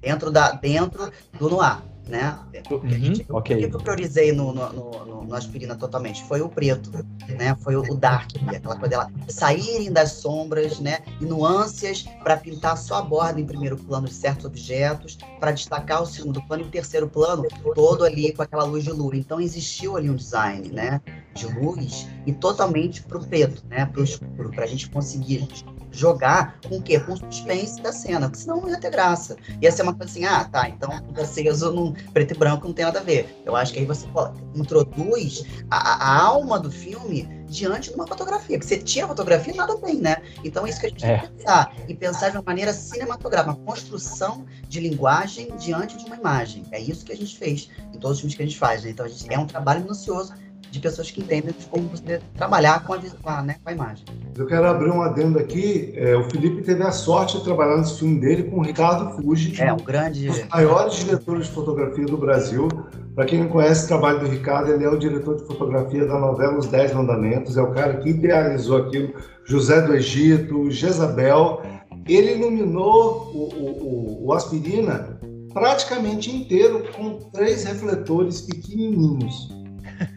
Dentro, da, dentro do noir né? Uhum, okay. O que eu priorizei no, no, no, no, aspirina totalmente foi o preto, né? Foi o, o dark, aquela coisa dela saírem das sombras, né? E nuances para pintar só a borda em primeiro plano de certos objetos, para destacar o segundo plano e o terceiro plano todo ali com aquela luz de lua. Então existiu ali um design, né? De luz e totalmente pro preto, né? Pro escuro, para a gente conseguir jogar com o quê? Com o suspense da cena, porque senão não ia ter graça. Ia ser uma coisa assim, ah, tá, então fica aceso num preto e branco não tem nada a ver. Eu acho que aí você introduz a, a alma do filme diante de uma fotografia, que você tira a fotografia nada bem, né? Então é isso que a gente é. tem que pensar. E pensar de uma maneira cinematográfica, uma construção de linguagem diante de uma imagem. É isso que a gente fez em todos os filmes que a gente faz, né? Então a gente, é um trabalho minucioso de pessoas que entendem como você trabalhar com a, né, com a imagem. Eu quero abrir um adendo aqui. É, o Felipe teve a sorte de trabalhar nesse filme dele com o Ricardo Fuji. É, um grande. Um dos maiores diretores de fotografia do Brasil. Para quem não conhece o trabalho do Ricardo, ele é o diretor de fotografia da novela Os Dez Mandamentos. É o cara que idealizou aquilo. José do Egito, Jezabel. Ele iluminou o, o, o Aspirina praticamente inteiro com três refletores pequenininhos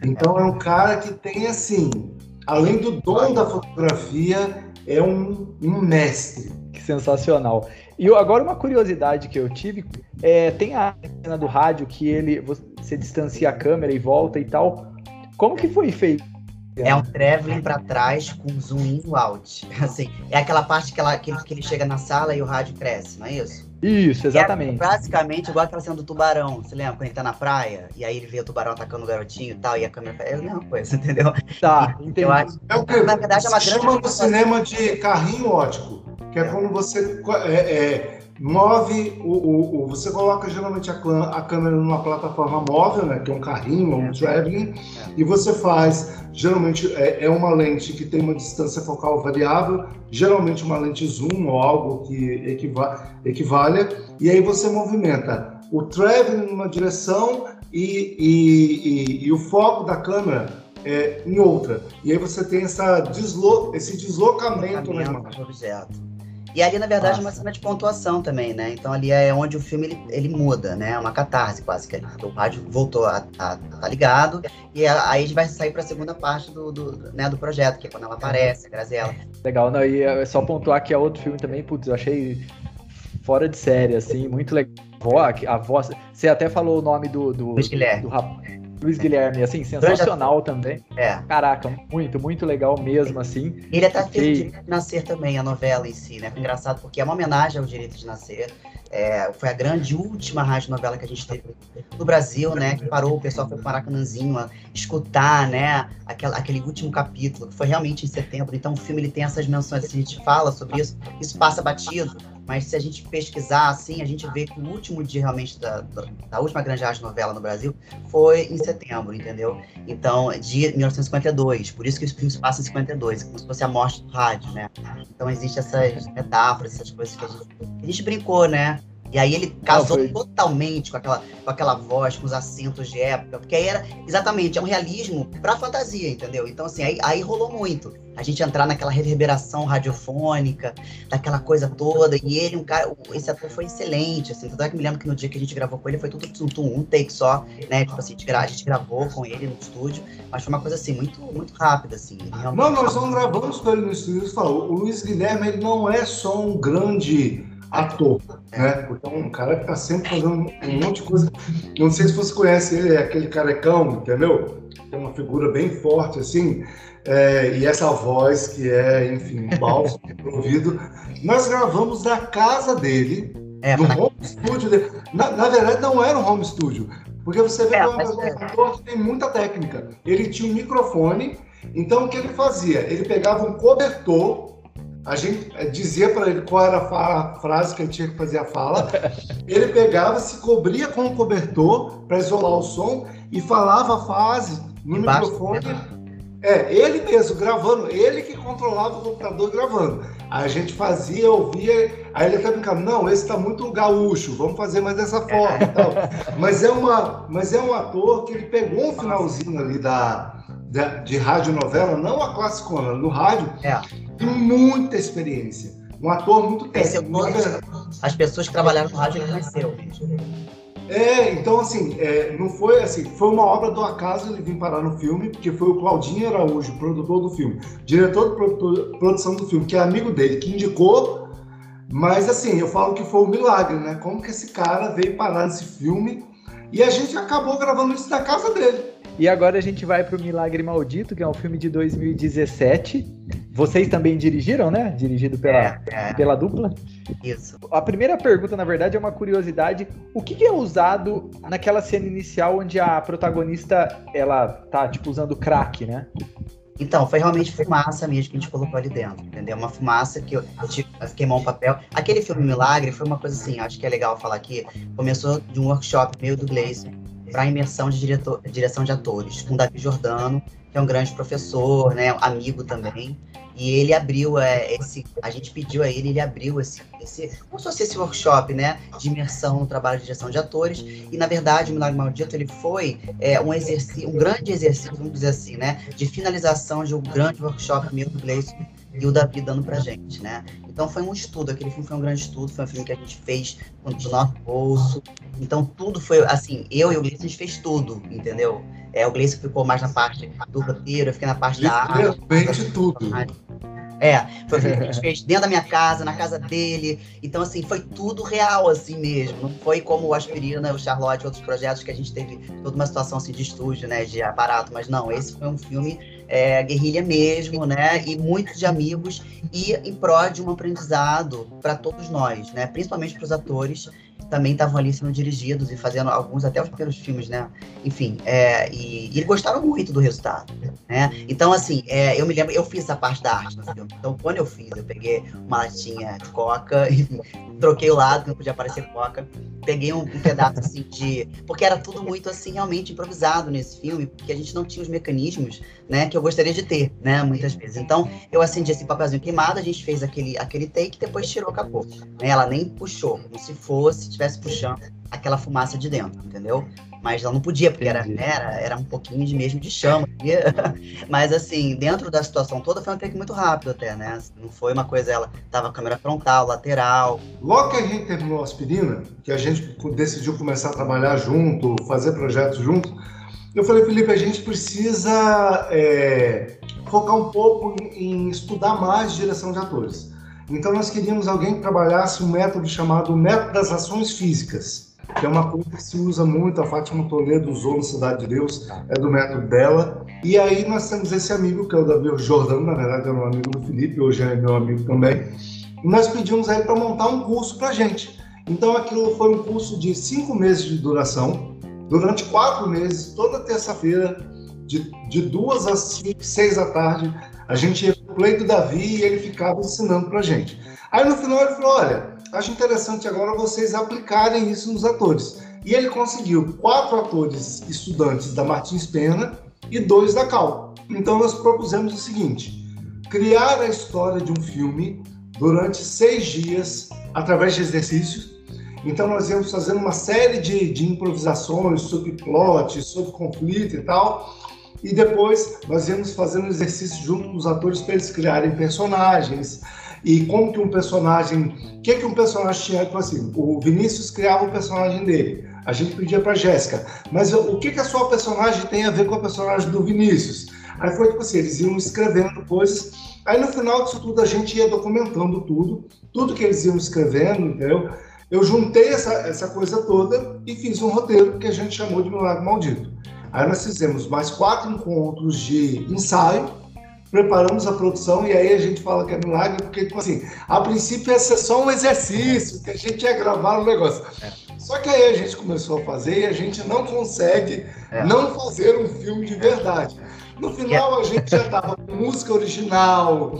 Então é um cara que tem assim, além do dom da fotografia, é um, um mestre. Que sensacional. E agora uma curiosidade que eu tive, é, tem a cena do rádio que ele você distancia a câmera e volta e tal. Como que foi feito? É um traveling para trás com zoom in e out. Assim, é aquela parte que, ela, que, ele, que ele chega na sala e o rádio cresce, não é isso? Isso, exatamente. É basicamente igual aquela cena do tubarão. Você lembra quando ele tá na praia e aí ele vê o tubarão atacando o garotinho e tal, e a câmera é a mesma coisa, entendeu? Tá, entendi. Eu acho, é o que? Na verdade, é uma chama no cinema de carrinho ótico, que é, é. quando você é, é, move o, o, o, você coloca geralmente a, a, câmera numa plataforma móvel, né, que é um carrinho, um é. traveling, é. e você faz geralmente é, é, uma lente que tem uma distância focal variável, geralmente uma lente zoom ou algo que equiva, equivale, e aí você movimenta o traveling numa direção e, e, e, e o foco da câmera é, em outra. E aí você tem essa deslo esse deslocamento, na imagem. objeto. E ali, na verdade, é uma cena de pontuação também, né? Então ali é onde o filme ele, ele muda, né? É uma catarse quase que. O rádio voltou a, a, tá ligado. E aí a gente vai sair para a segunda parte do, do, né, do projeto, que é quando ela aparece, a Graziella. Legal, não, e é só pontuar que é outro filme também, putz, eu achei fora de série, assim, muito legal. A voz, você até falou o nome do, do. Do, do, Luiz Guilherme, assim, sensacional também. É. Caraca, muito, muito legal mesmo, assim. Ele até fez o Direito de Nascer também, a novela em si, né? Foi engraçado porque é uma homenagem ao Direito de Nascer. É, foi a grande última rádio novela que a gente teve no Brasil, né? Que parou, o pessoal foi para o Maracanãzinho a escutar, né? Aquela, aquele último capítulo, que foi realmente em setembro. Então o filme ele tem essas menções, assim, a gente fala sobre isso, isso passa batido. Mas se a gente pesquisar, assim, a gente vê que o último dia realmente da, da, da última grande arte novela no Brasil foi em setembro, entendeu? Então, de 1952. Por isso que os filmes passam em 52, como se fosse a morte do rádio, né? Então, existem essas metáforas, essas coisas que a gente, a gente brincou, né? E aí ele casou Não, totalmente com aquela, com aquela voz, com os acentos de época, porque aí era exatamente, é um realismo pra fantasia, entendeu? Então, assim, aí, aí rolou muito. A gente entrar naquela reverberação radiofônica, daquela coisa toda, e ele, um cara, esse ator foi excelente, assim, tanto é que me lembro que no dia que a gente gravou com ele foi tudo um, um take só, né? Tipo assim, a gente gravou com ele no estúdio, mas foi uma coisa assim, muito, muito rápida, assim. Realmente... Não, nós não gravamos com ele no estúdio, falou, o Luiz Guilherme, ele não é só um grande ator, né? Porque é um cara que tá sempre fazendo um monte de coisa. Não sei se você conhece ele, é aquele carecão, entendeu? Tem uma figura bem forte, assim, é, e essa voz que é, enfim, um bálsamo pro ouvido. Nós gravamos da casa dele, é, no home studio dele. Na, na, verdade, não era um home studio, porque você vê é, que é um ator que tem muita técnica. Ele tinha um microfone, então o que ele fazia? Ele pegava um cobertor a gente eh, dizia para ele qual era a frase que ele tinha que fazer a fala. Ele pegava, se cobria com um cobertor para isolar o som e falava a frase no Embaixo, microfone. É, ele mesmo gravando, ele que controlava o computador gravando. A gente fazia, ouvia, aí ele até brincando, não, esse está muito gaúcho, vamos fazer mais dessa forma. Mas é, uma, mas é um ator que ele pegou um finalzinho ali da, da de rádio novela, não a classicona, no rádio, é tem muita experiência. Um ator muito técnico. As pessoas que trabalharam no rádio ele conheceu. É, então assim, é, não foi assim, foi uma obra do acaso ele vir parar no filme, porque foi o Claudinho Araújo, produtor do filme, diretor de produção do filme, que é amigo dele, que indicou, mas assim, eu falo que foi um milagre, né? Como que esse cara veio parar nesse filme e a gente acabou gravando isso na casa dele. E agora a gente vai para o Milagre Maldito, que é um filme de 2017. Vocês também dirigiram, né? Dirigido pela, é, é. pela dupla. Isso. A primeira pergunta, na verdade, é uma curiosidade. O que, que é usado naquela cena inicial onde a protagonista ela tá tipo usando crack, né? Então, foi realmente fumaça mesmo que a gente colocou ali dentro, entendeu? Uma fumaça que eu, queimou um papel. Aquele filme Milagre foi uma coisa assim, acho que é legal falar aqui. Começou de um workshop meio do Glaze para imersão de diretor, direção de atores, com Davi Jordano, que é um grande professor, né, amigo também. E ele abriu é, esse, a gente pediu a ele, ele abriu esse, esse, como se fosse esse workshop, né, de imersão no trabalho de direção de atores. E na verdade, o Milagre Maldito ele foi é, um exercício, um grande exercício, vamos dizer assim, né, de finalização de um grande workshop meu do Gleison e o Davi dando pra gente, né? Então foi um estudo, aquele filme foi um grande estudo, foi um filme que a gente fez do nosso bolso. Então tudo foi assim, eu e o Gleice a gente fez tudo, entendeu? É, o Gleison ficou mais na parte do roteiro, eu fiquei na parte da arte. Literalmente tudo. É, foi o que a gente fez dentro da minha casa, na casa dele. Então, assim, foi tudo real, assim mesmo. Não foi como o Aspirina, o Charlotte, outros projetos que a gente teve toda uma situação assim de estúdio, né, de aparato. Mas não, esse foi um filme é, guerrilha mesmo, né? E muitos de amigos e em prol de um aprendizado para todos nós, né? Principalmente para os atores também estavam ali sendo dirigidos e fazendo alguns até os primeiros filmes, né? Enfim, é, e, e eles gostaram muito do resultado, né? Então, assim, é, eu me lembro, eu fiz essa parte da arte no filme. Então, quando eu fiz, eu peguei uma latinha de coca e troquei o lado, que não podia aparecer coca. Peguei um, um, pedaço, assim, de... Porque era tudo muito, assim, realmente improvisado nesse filme, porque a gente não tinha os mecanismos, né, que eu gostaria de ter, né, muitas vezes. Então, eu acendi esse papelzinho queimado, a gente fez aquele, aquele take, depois tirou, acabou. Ela nem puxou, como se fosse, estivesse puxando aquela fumaça de dentro, entendeu? Mas ela não podia, porque era, né, era, era um pouquinho de mesmo de chama. Mas assim, dentro da situação toda foi um take muito rápido até, né? Não foi uma coisa, ela tava câmera frontal, lateral. Logo que a gente terminou a aspirina, que a gente decidiu começar a trabalhar junto, fazer projetos junto, eu falei, Felipe, a gente precisa é, focar um pouco em, em estudar mais direção de atores. Então nós queríamos alguém que trabalhasse um método chamado método das ações físicas, que é uma coisa que se usa muito, a Fátima Toledo usou no Cidade de Deus, é do método dela. E aí nós temos esse amigo, que é o Davi Jordano, na verdade era um amigo do Felipe, hoje é meu amigo também. E nós pedimos a ele para montar um curso para gente. Então aquilo foi um curso de cinco meses de duração, durante quatro meses, toda terça-feira, de, de duas às cinco, seis da tarde, a gente ia pro play do Davi e ele ficava ensinando pra gente. Aí no final ele falou: olha, acho interessante agora vocês aplicarem isso nos atores. E ele conseguiu quatro atores estudantes da Martins Pena e dois da Cal. Então nós propusemos o seguinte: criar a história de um filme durante seis dias através de exercícios. Então nós íamos fazendo uma série de, de improvisações sobre plot, sobre conflito e tal e depois nós íamos fazendo exercício junto com os atores para eles criarem personagens e como que um personagem, o que que um personagem tinha, tipo assim, o Vinícius criava o personagem dele, a gente pedia para Jéssica, mas o que que a sua personagem tem a ver com a personagem do Vinícius? Aí foi tipo assim, eles iam escrevendo coisas, aí no final disso tudo a gente ia documentando tudo, tudo que eles iam escrevendo, entendeu? Eu juntei essa, essa coisa toda e fiz um roteiro que a gente chamou de Milagre Maldito. Aí nós fizemos mais quatro encontros de ensaio, preparamos a produção e aí a gente fala que é milagre, porque, tipo assim, a princípio ia ser só um exercício, que a gente ia gravar o negócio. É. Só que aí a gente começou a fazer e a gente não consegue é. não fazer um filme de verdade. No final, a gente já estava com música original,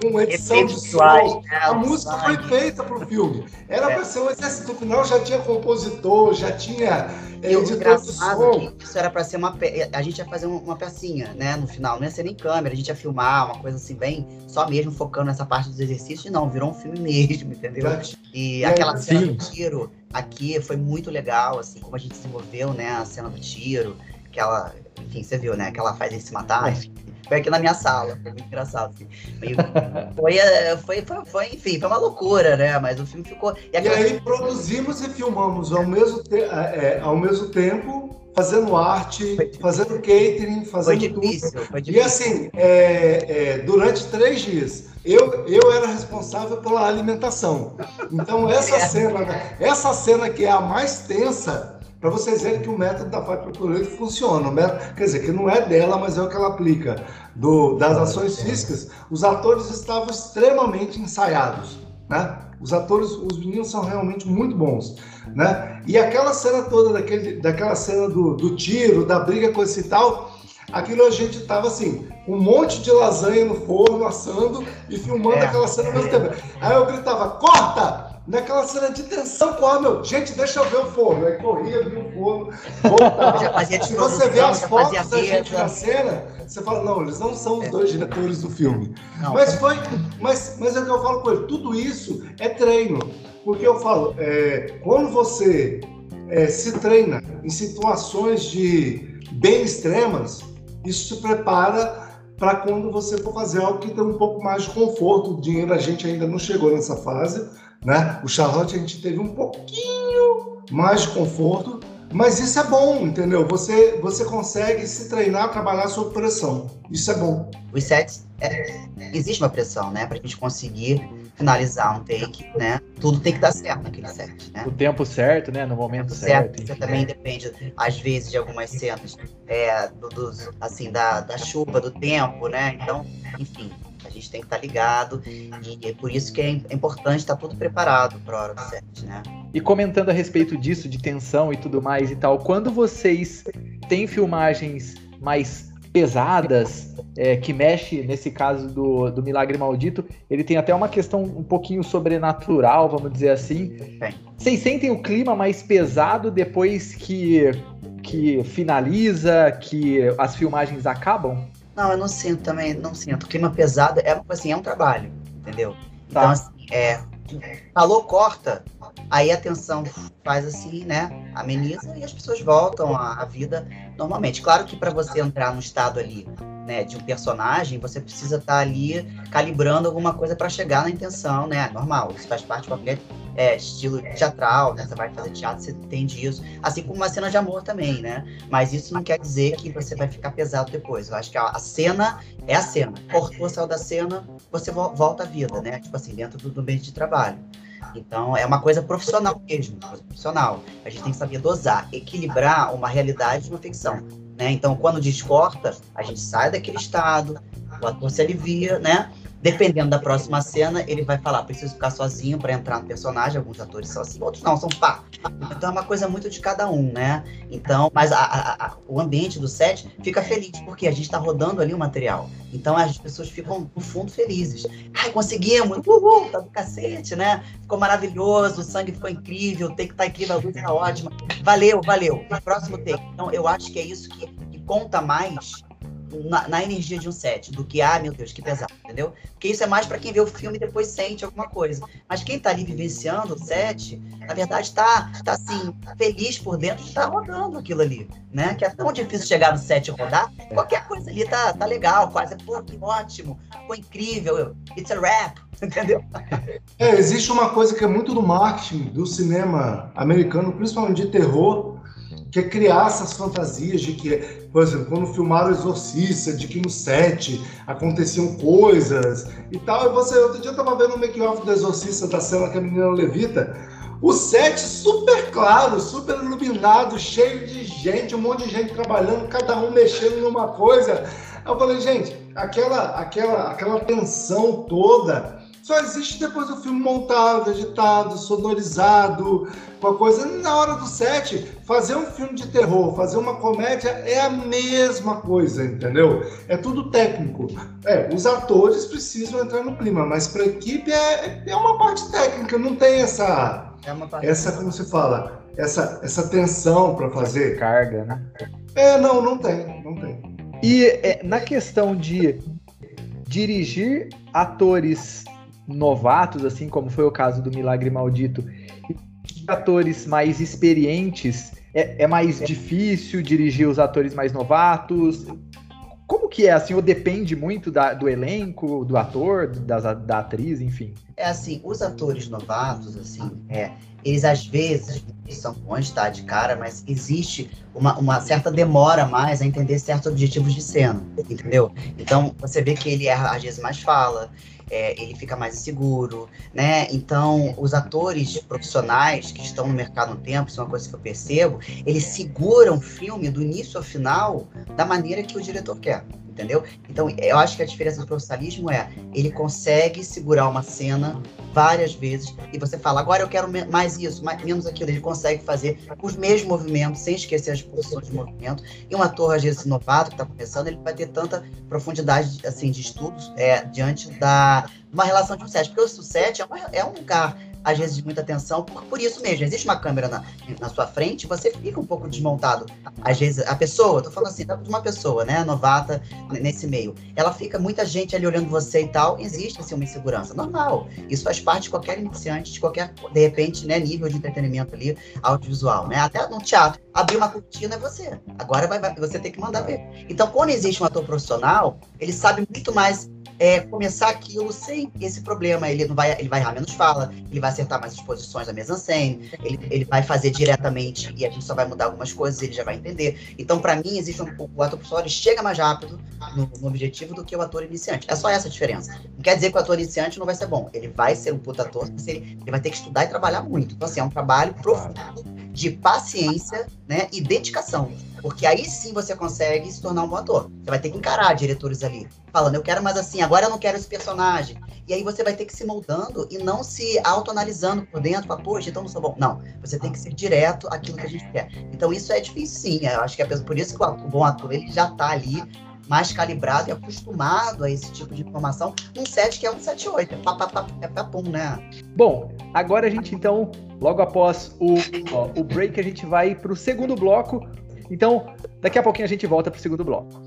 com edição de som. Né, a música foi feita para o filme. Era para ser um exercício. No final, já tinha compositor, já tinha é, editor de som. Isso era para ser uma. Pe... A gente ia fazer uma pecinha, né? No final. Não ia ser nem câmera, a gente ia filmar, uma coisa assim, bem. Só mesmo focando nessa parte dos exercícios. Não, virou um filme mesmo, entendeu? E é, aquela cena sim. do tiro aqui foi muito legal, assim, como a gente desenvolveu, né? A cena do tiro, aquela enfim, você viu, né? Que ela faz ele se matar, enfim. Foi aqui na minha sala, foi muito engraçado. Assim. Foi, eh, foi, foi, foi, enfim, foi uma loucura, né? Mas o filme ficou. E, e aí produzimos e filmamos ao mesmo, te... é, ao mesmo tempo, fazendo arte, fazendo catering, fazendo foi difícil, tudo. Foi difícil. E assim, é, é, durante três dias. Eu, eu era responsável pela alimentação. Então, essa é. cena, essa cena que é a mais tensa, para vocês verem que o método da Fátima Toledo funciona. Método, quer dizer, que não é dela, mas é o que ela aplica. Do, das ações físicas, os atores estavam extremamente ensaiados. Né? Os atores, os meninos são realmente muito bons. Né? E aquela cena toda, daquele, daquela cena do, do tiro, da briga com esse tal, aquilo a gente tava assim, um monte de lasanha no forno, assando e filmando é. aquela cena ao mesmo tempo. Aí eu gritava, corta! Naquela cena de tensão com a meu, gente, deixa eu ver o forno. Aí corria, via o forno, voltava. Se você vê as fotos da gente na cena, você fala, não, eles não são os é. dois diretores do filme. Não. Mas foi, mas, mas é o que eu falo com ele, tudo isso é treino. Porque eu falo, é, quando você é, se treina em situações de bem extremas, isso te prepara para quando você for fazer algo que tem um pouco mais de conforto. O dinheiro a gente ainda não chegou nessa fase, né? O Charlotte a gente teve um pouquinho mais de conforto, Mas isso é bom, entendeu? Você, você consegue se treinar, trabalhar sob pressão. Isso é bom. Os sets, é, existe uma pressão, né? Pra gente conseguir finalizar um take, né? Tudo tem que dar certo naquele set, né? O tempo certo, né? No momento certo. certo você também depende, às vezes, de algumas cenas, é, do, dos, assim, da, da chuva, do tempo, né? Então, enfim, a gente tem que estar tá ligado e é por isso que é importante estar tudo preparado para a hora do set, né? E comentando a respeito disso, de tensão e tudo mais e tal, quando vocês têm filmagens mais pesadas, é, que mexe, nesse caso do, do Milagre Maldito, ele tem até uma questão um pouquinho sobrenatural, vamos dizer assim. Vocês sentem o clima mais pesado depois que, que finaliza, que as filmagens acabam? Não, eu não sinto também, não sinto. Clima pesado é, assim, é um trabalho, entendeu? Então, tá. assim, é, falou, corta, aí a tensão faz assim, né? Ameniza e as pessoas voltam à, à vida normalmente. Claro que para você entrar no estado ali, né, de um personagem, você precisa estar tá ali calibrando alguma coisa para chegar na intenção, né? Normal, isso faz parte de qualquer é, estilo teatral, né? Você vai fazer teatro, você entende isso. Assim como uma cena de amor também, né? Mas isso não quer dizer que você vai ficar pesado depois. Eu acho que a, a cena é a cena. Cortou, saiu da cena, você volta à vida, né? Tipo assim, dentro do, do ambiente de trabalho. Então, é uma coisa profissional mesmo, profissional. A gente tem que saber dosar, equilibrar uma realidade de uma ficção. Né? Então, quando descorta, a gente sai daquele estado, o ator se alivia, né? Dependendo da próxima cena, ele vai falar: preciso ficar sozinho para entrar no personagem. Alguns atores são assim, outros não, são pá. Então é uma coisa muito de cada um, né? Então, mas a, a, a, o ambiente do set fica feliz, porque a gente está rodando ali o material. Então as pessoas ficam, no fundo, felizes. Ai, conseguimos! Uhul! Tá do cacete, né? Ficou maravilhoso, o sangue ficou incrível, o take tá incrível, a luz tá ótima. Valeu, valeu. Próximo take. Então eu acho que é isso que, que conta mais na, na, energia de um set, do que, ah, meu Deus, que pesado, entendeu? Porque isso é mais para quem vê o filme e depois sente alguma coisa. Mas quem tá ali vivenciando o set, na verdade, tá, tá assim, feliz por dentro de estar tá rodando aquilo ali, né? Que é tão difícil chegar no set e rodar. Qualquer coisa ali tá, tá legal, quase, pô, que ótimo, foi incrível, it's a rap, entendeu? É, existe uma coisa que é muito do marketing do cinema americano, principalmente de terror, que é criar essas fantasias de que, por exemplo, quando filmaram o Exorcista, de que no set aconteciam coisas e tal. E você, outro dia eu tava vendo o make-off do Exorcista da cena que a menina levita. O set super claro, super iluminado, cheio de gente, um monte de gente trabalhando, cada um mexendo numa coisa. Eu falei, gente, aquela, aquela, aquela tensão toda só existe depois do filme montado, editado, sonorizado, com a coisa. Na hora do set, fazer um filme de terror, fazer uma comédia é a mesma coisa, entendeu? É tudo técnico. É, os atores precisam entrar no clima, mas para a equipe é, é uma parte técnica, não tem essa. É essa, como se fala, essa, essa tensão para fazer. Carga, né? É, não, não tem, não tem. E é, na questão de dirigir atores novatos, assim como foi o caso do Milagre Maldito, e atores mais experientes, é, é mais difícil dirigir os atores mais novatos? Como que é, assim, ou depende muito da, do elenco, do ator, da, da atriz, enfim? É assim, os atores novatos, assim, é, eles às vezes são bons, tá, de cara, mas existe uma, uma certa demora mais a entender certos objetivos de cena, entendeu? Então, você vê que ele erra, às vezes mais fala, é, ele fica mais inseguro, né? Então, os atores profissionais que estão no mercado há um tempo, isso é uma coisa que eu percebo, eles seguram o filme do início ao final da maneira que o diretor quer entendeu? Então, eu acho que a diferença do profissionalismo é ele consegue segurar uma cena várias vezes e você fala, agora eu quero mais isso, mais, menos aquilo. Ele consegue fazer os mesmos movimentos sem esquecer as posições de movimento. E um ator, às vezes, novato, que está começando, ele vai ter tanta profundidade assim, de estudos é, diante da uma relação de um set. Porque o set é, uma, é um lugar às vezes, de muita atenção, por, por isso mesmo. Existe uma câmera na, na sua frente, você fica um pouco desmontado. Às vezes, a pessoa, tô falando assim, de uma pessoa, né, novata nesse meio, ela fica, muita gente ali olhando você e tal, existe assim, uma insegurança. Normal. Isso faz parte de qualquer iniciante, de qualquer, de repente, né, nível de entretenimento ali, audiovisual, né? Até no teatro, abrir uma cortina é você. Agora vai, vai, você tem que mandar ver. Então, quando existe um ator profissional, ele sabe muito mais é, começar aquilo sem esse problema. Ele não vai, ele vai errar menos fala, ele vai acertar mais as posições da mesa scène, ele, ele vai fazer diretamente e a gente só vai mudar algumas coisas, ele já vai entender. Então, para mim, existe um, o ator profissional chega mais rápido no, no, objetivo do que o ator iniciante. É só essa a diferença. Não quer dizer que o ator iniciante não vai ser bom. Ele vai ser um puta ator, mas ele, ele vai ter que estudar e trabalhar muito. Então, assim, é um trabalho profundo de paciência né, e dedicação. Porque aí sim você consegue se tornar um bom ator. Você vai ter que encarar diretores ali, falando, eu quero mais assim, agora eu não quero esse personagem. E aí você vai ter que se moldando e não se autoanalisando por dentro, para, poxa, então não sou bom. Não, você tem que ser direto aquilo que a gente quer. Então isso é difícil sim, eu acho que é por isso que o, bom ator, ele já está ali mais calibrado e acostumado a esse tipo de informação num set que é um 78, é papapá, é papum, né? Bom, agora a gente então, logo após o, ó, o break, a gente vai para o segundo bloco. Então, daqui a pouquinho a gente volta para o segundo bloco.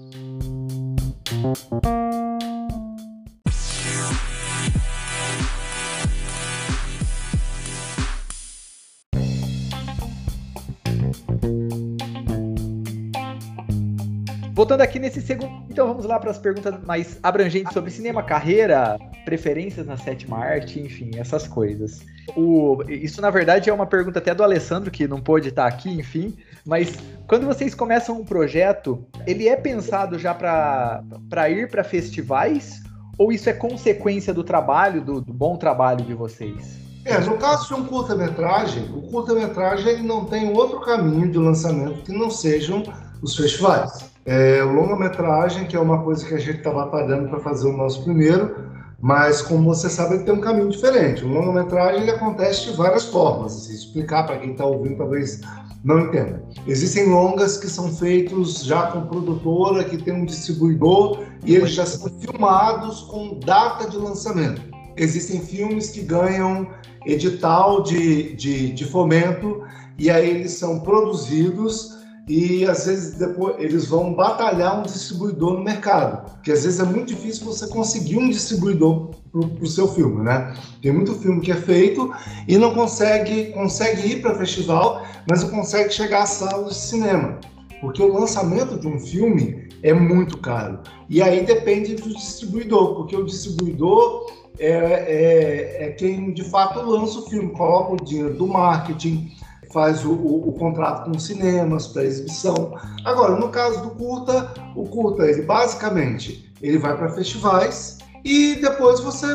Voltando aqui nesse segundo, então vamos lá para as perguntas mais abrangentes sobre cinema, carreira, preferências na sétima arte, enfim, essas coisas. O, isso na verdade é uma pergunta até do Alessandro que não pôde estar aqui, enfim, mas quando vocês começam um projeto, ele é pensado já para ir para festivais ou isso é consequência do trabalho, do, do bom trabalho de vocês? É, no caso de um curta-metragem, o curta-metragem não tem outro caminho de lançamento que não sejam os festivais. É, longa-metragem, que é uma coisa que a gente está batalhando para fazer o nosso primeiro, mas como você sabe, ele tem um caminho diferente. O longa-metragem acontece de várias formas. Assim, explicar para quem está ouvindo talvez não entenda. Existem longas que são feitos já com produtora, que tem um distribuidor e eles já são filmados com data de lançamento. Existem filmes que ganham edital de, de, de fomento e aí eles são produzidos e às vezes depois eles vão batalhar um distribuidor no mercado, porque às vezes é muito difícil você conseguir um distribuidor para o seu filme, né? Tem muito filme que é feito e não consegue consegue ir para festival, mas não consegue chegar às salas de cinema, porque o lançamento de um filme é muito caro e aí depende do distribuidor, porque o distribuidor é, é, é quem de fato lança o filme, coloca o dinheiro do marketing faz o, o, o contrato com cinemas para exibição. Agora, no caso do curta, o curta, ele basicamente ele vai para festivais e depois você,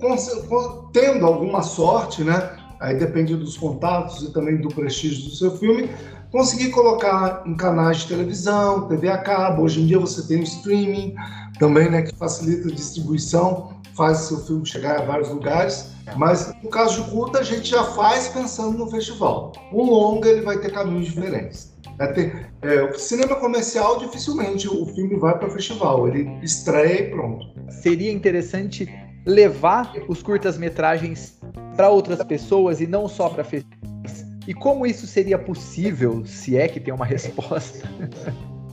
com, com, tendo alguma sorte, né? Aí depende dos contatos e também do prestígio do seu filme, conseguir colocar em canais de televisão, TV a cabo. Hoje em dia você tem o streaming também, né, que facilita a distribuição, faz seu filme chegar a vários lugares. Mas no caso de curta, a gente já faz pensando no festival. O longa, ele vai ter caminhos diferentes. É ter, é, o cinema comercial, dificilmente o filme vai para o festival. Ele estreia e pronto. Seria interessante levar os curtas-metragens para outras pessoas e não só para festivais. E como isso seria possível, se é que tem uma resposta?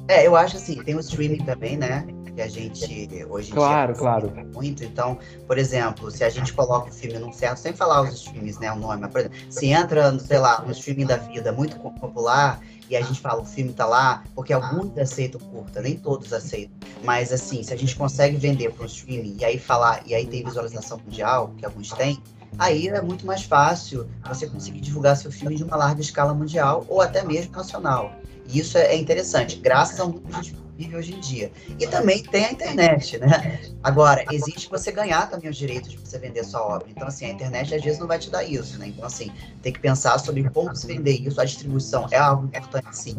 É, eu acho assim, tem o streaming também, né? que a gente hoje claro, dia claro. muito. Então, por exemplo, se a gente coloca o filme num certo, sem falar os streams, né, o nome, mas, por exemplo, se entra, sei lá, no streaming da vida muito popular e a gente fala o filme tá lá, porque alguns aceitam curta, nem todos aceitam. Mas assim, se a gente consegue vender para um streaming e aí falar, e aí tem visualização mundial, que alguns têm, aí é muito mais fácil você conseguir divulgar seu filme de uma larga escala mundial ou até mesmo nacional. E isso é interessante, graças a um vive hoje em dia. E também tem a internet, né? Agora, existe você ganhar também os direitos de você vender sua obra. Então, assim, a internet às vezes não vai te dar isso, né? Então, assim, tem que pensar sobre como se vender isso. A distribuição é algo importante, sim,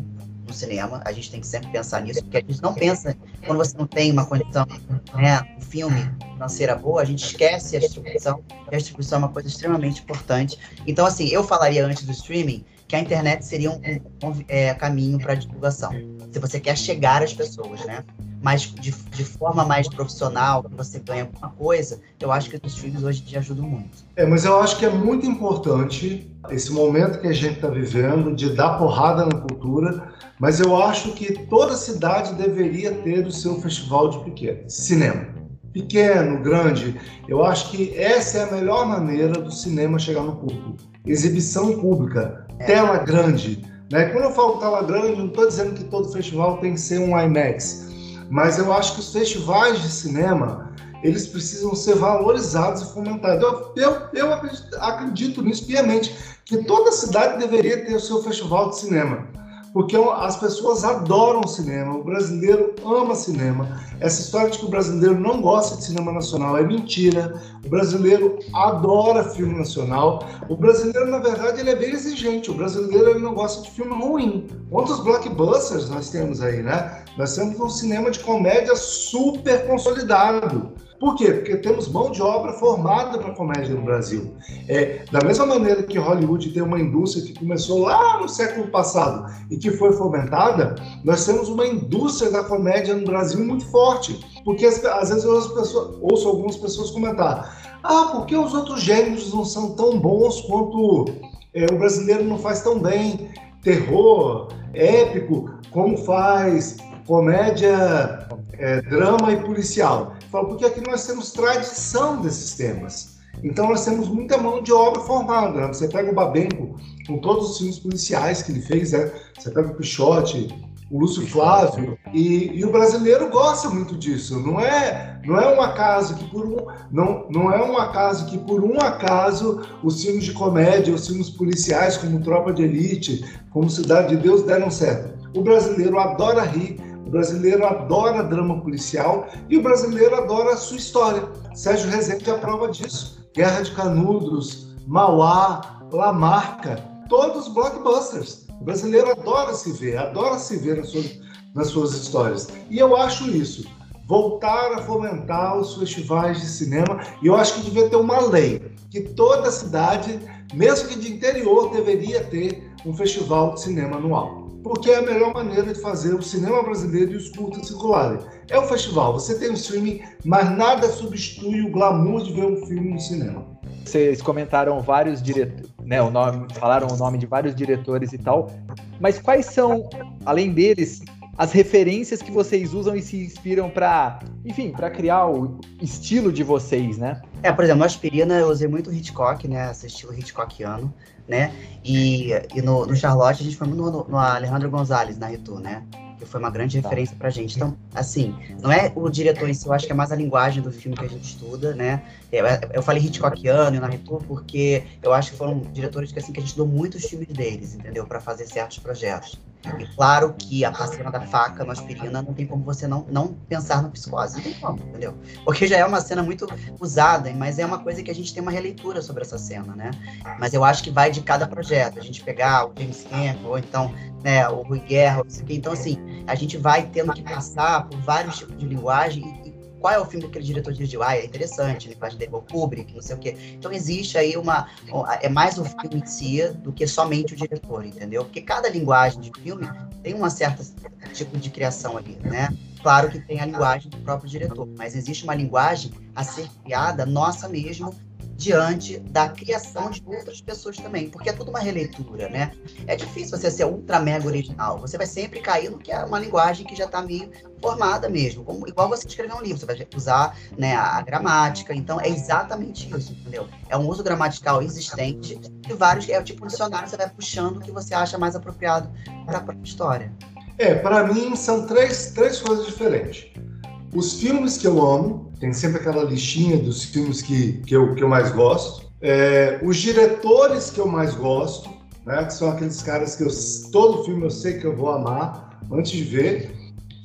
no cinema. A gente tem que sempre pensar nisso, porque a gente não pensa, quando você não tem uma condição, né, um filme financeira boa, a gente esquece a distribuição. E a distribuição é uma coisa extremamente importante. Então, assim, eu falaria antes do streaming que a internet seria um, um, um é, caminho para divulgação. Se você quer chegar às pessoas, né? Mas de, de forma mais profissional, que você ganha alguma coisa, eu acho que os streams hoje te ajudam muito. É, mas eu acho que é muito importante esse momento que a gente está vivendo de dar porrada na cultura, mas eu acho que toda cidade deveria ter o seu festival de pequeno, cinema. Pequeno, grande, eu acho que essa é a melhor maneira do cinema chegar no público. Exibição pública, tela grande. Né? Quando eu falo tela grande, não estou dizendo que todo festival tem que ser um IMAX, mas eu acho que os festivais de cinema eles precisam ser valorizados e fomentados. Eu, eu, eu acredito, acredito nisso piamente, que toda cidade deveria ter o seu festival de cinema porque as pessoas adoram cinema, o brasileiro ama cinema. Essa história de que o brasileiro não gosta de cinema nacional é mentira. O brasileiro adora filme nacional. O brasileiro, na verdade, ele é bem exigente. O brasileiro ele não gosta de filme ruim. Quantos blockbusters nós temos aí, né? Nós temos um cinema de comédia super consolidado. Por quê? Porque temos mão de obra formada para comédia no Brasil. É, da mesma maneira que Hollywood tem uma indústria que começou lá no século passado e que foi fomentada, nós temos uma indústria da comédia no Brasil muito forte. Porque às vezes eu ouço, pessoas, ouço algumas pessoas comentar: ah, por que os outros gêneros não são tão bons quanto é, o brasileiro não faz tão bem? Terror, épico, como faz comédia, é, drama e policial. Falo, porque aqui nós temos tradição desses temas. Então nós temos muita mão de obra formada. Né? Você pega o Babenco, com todos os filmes policiais que ele fez, né? você pega o Pichote, o Lúcio Flávio, e, e, o brasileiro gosta muito disso. Não é, não é um acaso que por um, não, não é um acaso que por um acaso os filmes de comédia, os filmes policiais como Tropa de Elite, como Cidade de Deus deram certo. O brasileiro adora rir, o brasileiro adora drama policial e o brasileiro adora a sua história. Sérgio Rezende é a prova disso. Guerra de Canudos, Mauá, Lamarca, todos blockbusters. O brasileiro adora se ver, adora se ver nas suas, nas suas histórias. E eu acho isso. Voltar a fomentar os festivais de cinema. E eu acho que devia ter uma lei que toda cidade, mesmo que de interior, deveria ter um festival de cinema anual porque é a melhor maneira de fazer o cinema brasileiro e os curtas circularem. É o festival, você tem o streaming, mas nada substitui o glamour de ver um filme no cinema. Vocês comentaram vários diretores, né, o nome, falaram o nome de vários diretores e tal, mas quais são, além deles, as referências que vocês usam e se inspiram para, enfim, para criar o estilo de vocês, né? É, por exemplo, no Aspirina eu usei muito Hitchcock, né, esse estilo Hitchcockiano, né? E, e no, no Charlotte a gente foi muito no, no Alejandro Gonzalez, na Ritu, né? Que foi uma grande tá. referência pra gente. Então, assim, não é o diretor em si, eu acho que é mais a linguagem do filme que a gente estuda, né? Eu, eu falei Hitchcockiano e Ritu porque eu acho que foram diretores que, assim, que a gente estudou muitos filmes deles, entendeu? para fazer certos projetos. E claro que a cena da faca no aspirina não tem como você não, não pensar no psicose. Não tem como, entendeu? Porque já é uma cena muito usada, mas é uma coisa que a gente tem uma releitura sobre essa cena, né? Mas eu acho que vai de cada projeto. A gente pegar o James Cameron, ou então né, o Rui Guerra, então assim, a gente vai tendo que passar por vários tipos de linguagem qual é o filme que aquele diretor dirigiu? Ah, é interessante, a linguagem dele é o Kubrick, não sei o quê. Então existe aí uma. É mais o filme em si do que somente o diretor, entendeu? Porque cada linguagem de filme tem uma certa tipo de criação ali, né? Claro que tem a linguagem do próprio diretor, mas existe uma linguagem a ser criada nossa mesmo diante da criação de outras pessoas também, porque é tudo uma releitura, né? É difícil você ser ultra mega original, você vai sempre cair no que é uma linguagem que já está meio formada mesmo, como, igual você escrever um livro, você vai usar né, a gramática, então é exatamente isso, entendeu? É um uso gramatical existente e vários, é o tipo de dicionário, você vai puxando o que você acha mais apropriado para a própria história. É, para mim são três, três coisas diferentes. Os filmes que eu amo, tem sempre aquela listinha dos filmes que, que, eu, que eu mais gosto. É, os diretores que eu mais gosto, né, que são aqueles caras que eu, todo filme eu sei que eu vou amar antes de ver.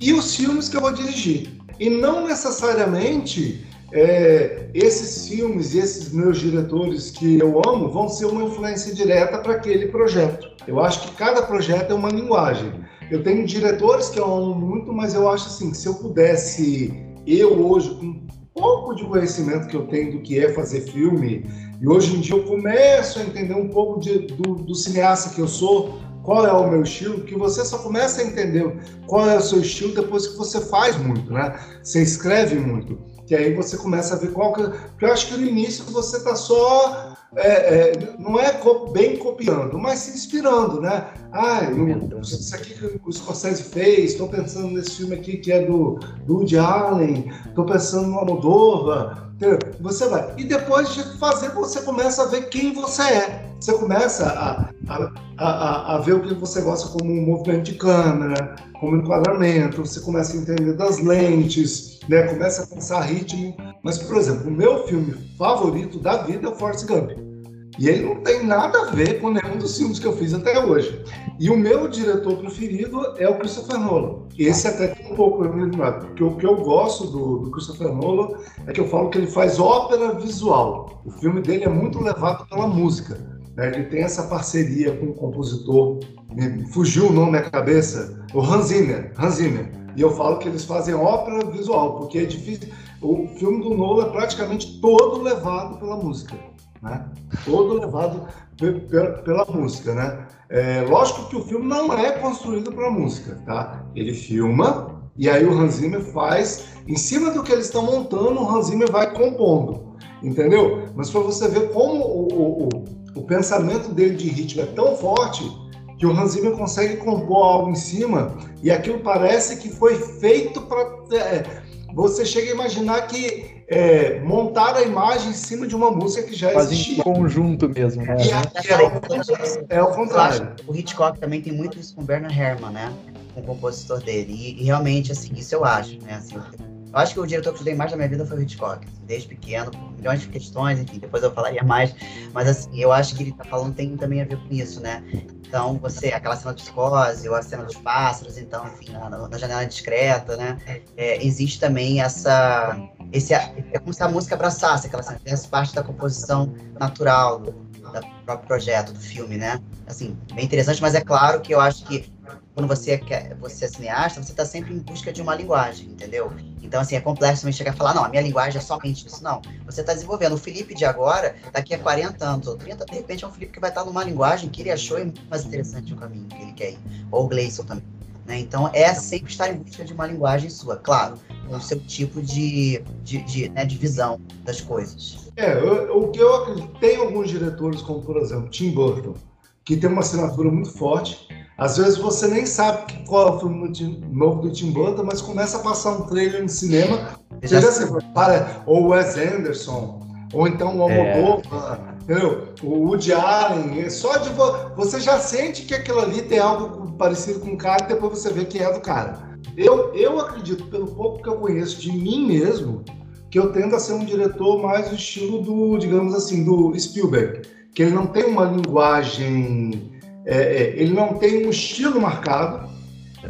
E os filmes que eu vou dirigir. E não necessariamente é, esses filmes e esses meus diretores que eu amo vão ser uma influência direta para aquele projeto. Eu acho que cada projeto é uma linguagem. Eu tenho diretores que eu amo muito, mas eu acho assim, que se eu pudesse, eu hoje, com pouco de conhecimento que eu tenho do que é fazer filme, e hoje em dia eu começo a entender um pouco de, do, do cineasta que eu sou, qual é o meu estilo, que você só começa a entender qual é o seu estilo depois que você faz muito, né? Você escreve muito. Que aí você começa a ver qual que. Porque eu acho que no início você está só é, é, não é bem copiando, mas se inspirando, né? Ah, eu, isso aqui que o Scorsese fez, estou pensando nesse filme aqui que é do, do Woody Allen, estou pensando no Almodóvar? Você vai. E depois de fazer, você começa a ver quem você é. Você começa a, a, a, a ver o que você gosta como um movimento de câmera, como enquadramento, você começa a entender das lentes, né? começa a pensar ritmo. Mas, por exemplo, o meu filme favorito da vida é o Force Gump. E ele não tem nada a ver com nenhum dos filmes que eu fiz até hoje. E o meu diretor preferido é o Christopher Nolan. Esse até tem um pouco eliminado, porque o que eu gosto do, do, Christopher Nolan é que eu falo que ele faz ópera visual. O filme dele é muito levado pela música. Né? Ele tem essa parceria com o compositor, fugiu o nome na cabeça, o Hans Zimmer. Hans Zimmer. E eu falo que eles fazem ópera visual, porque é difícil. O filme do Nolan é praticamente todo levado pela música né? Todo levado pela música, né? É, lógico que o filme não é construído para música, tá? Ele filma e aí o Hans Zimmer faz, em cima do que eles estão montando, o Hans Zimmer vai compondo, entendeu? Mas para você ver como o, o, o, o pensamento dele de ritmo é tão forte que o Hans Zimmer consegue compor algo em cima e aquilo parece que foi feito para é, você chega a imaginar que é, montar a imagem em cima de uma música que já Faz existia. em conjunto mesmo. Né? E aqui é, o, é o contrário. O Hitchcock também tem muito isso com o Bernard Herrmann, né? Com o compositor dele. E, e, realmente, assim, isso eu acho, né? Assim, eu acho que o diretor que eu estudei mais na minha vida foi o Hitchcock, desde pequeno, milhões de questões, enfim, depois eu falaria mais, mas assim, eu acho que ele tá falando tem também a ver com isso, né? Então, você, aquela cena de psicose, ou a cena dos pássaros, então, enfim, na, na janela discreta, né? É, existe também essa. Esse, é como se a música abraçasse aquela cena, fizesse parte da composição natural do, do próprio projeto, do filme, né? Assim, bem interessante, mas é claro que eu acho que quando você quer, você é cineasta, você está sempre em busca de uma linguagem, entendeu? Então, assim, é complexo também chegar a falar, não, a minha linguagem é somente isso. Não. Você está desenvolvendo. O Felipe de agora, daqui a 40 anos ou 30, de repente é um Felipe que vai estar numa linguagem que ele achou muito mais interessante o caminho que ele quer ir. Ou o Gleison também. Né? Então, é sempre estar em busca de uma linguagem sua, claro, com o seu tipo de, de, de, né, de visão das coisas. É, o que eu acredito, tem alguns diretores, como por exemplo Tim Burton, que tem uma assinatura muito forte, às vezes você nem sabe qual é o filme novo do Tim Burton, mas começa a passar um trailer no cinema, já se para, ou Wes Anderson, ou então o Almodóvar, é. O Woody Allen, é só de vo... você já sente que aquilo ali tem algo parecido com o cara e depois você vê que é do cara. Eu, eu acredito, pelo pouco que eu conheço de mim mesmo, que eu tendo a ser um diretor mais do estilo do, digamos assim, do Spielberg, que ele não tem uma linguagem é, é, ele não tem um estilo marcado.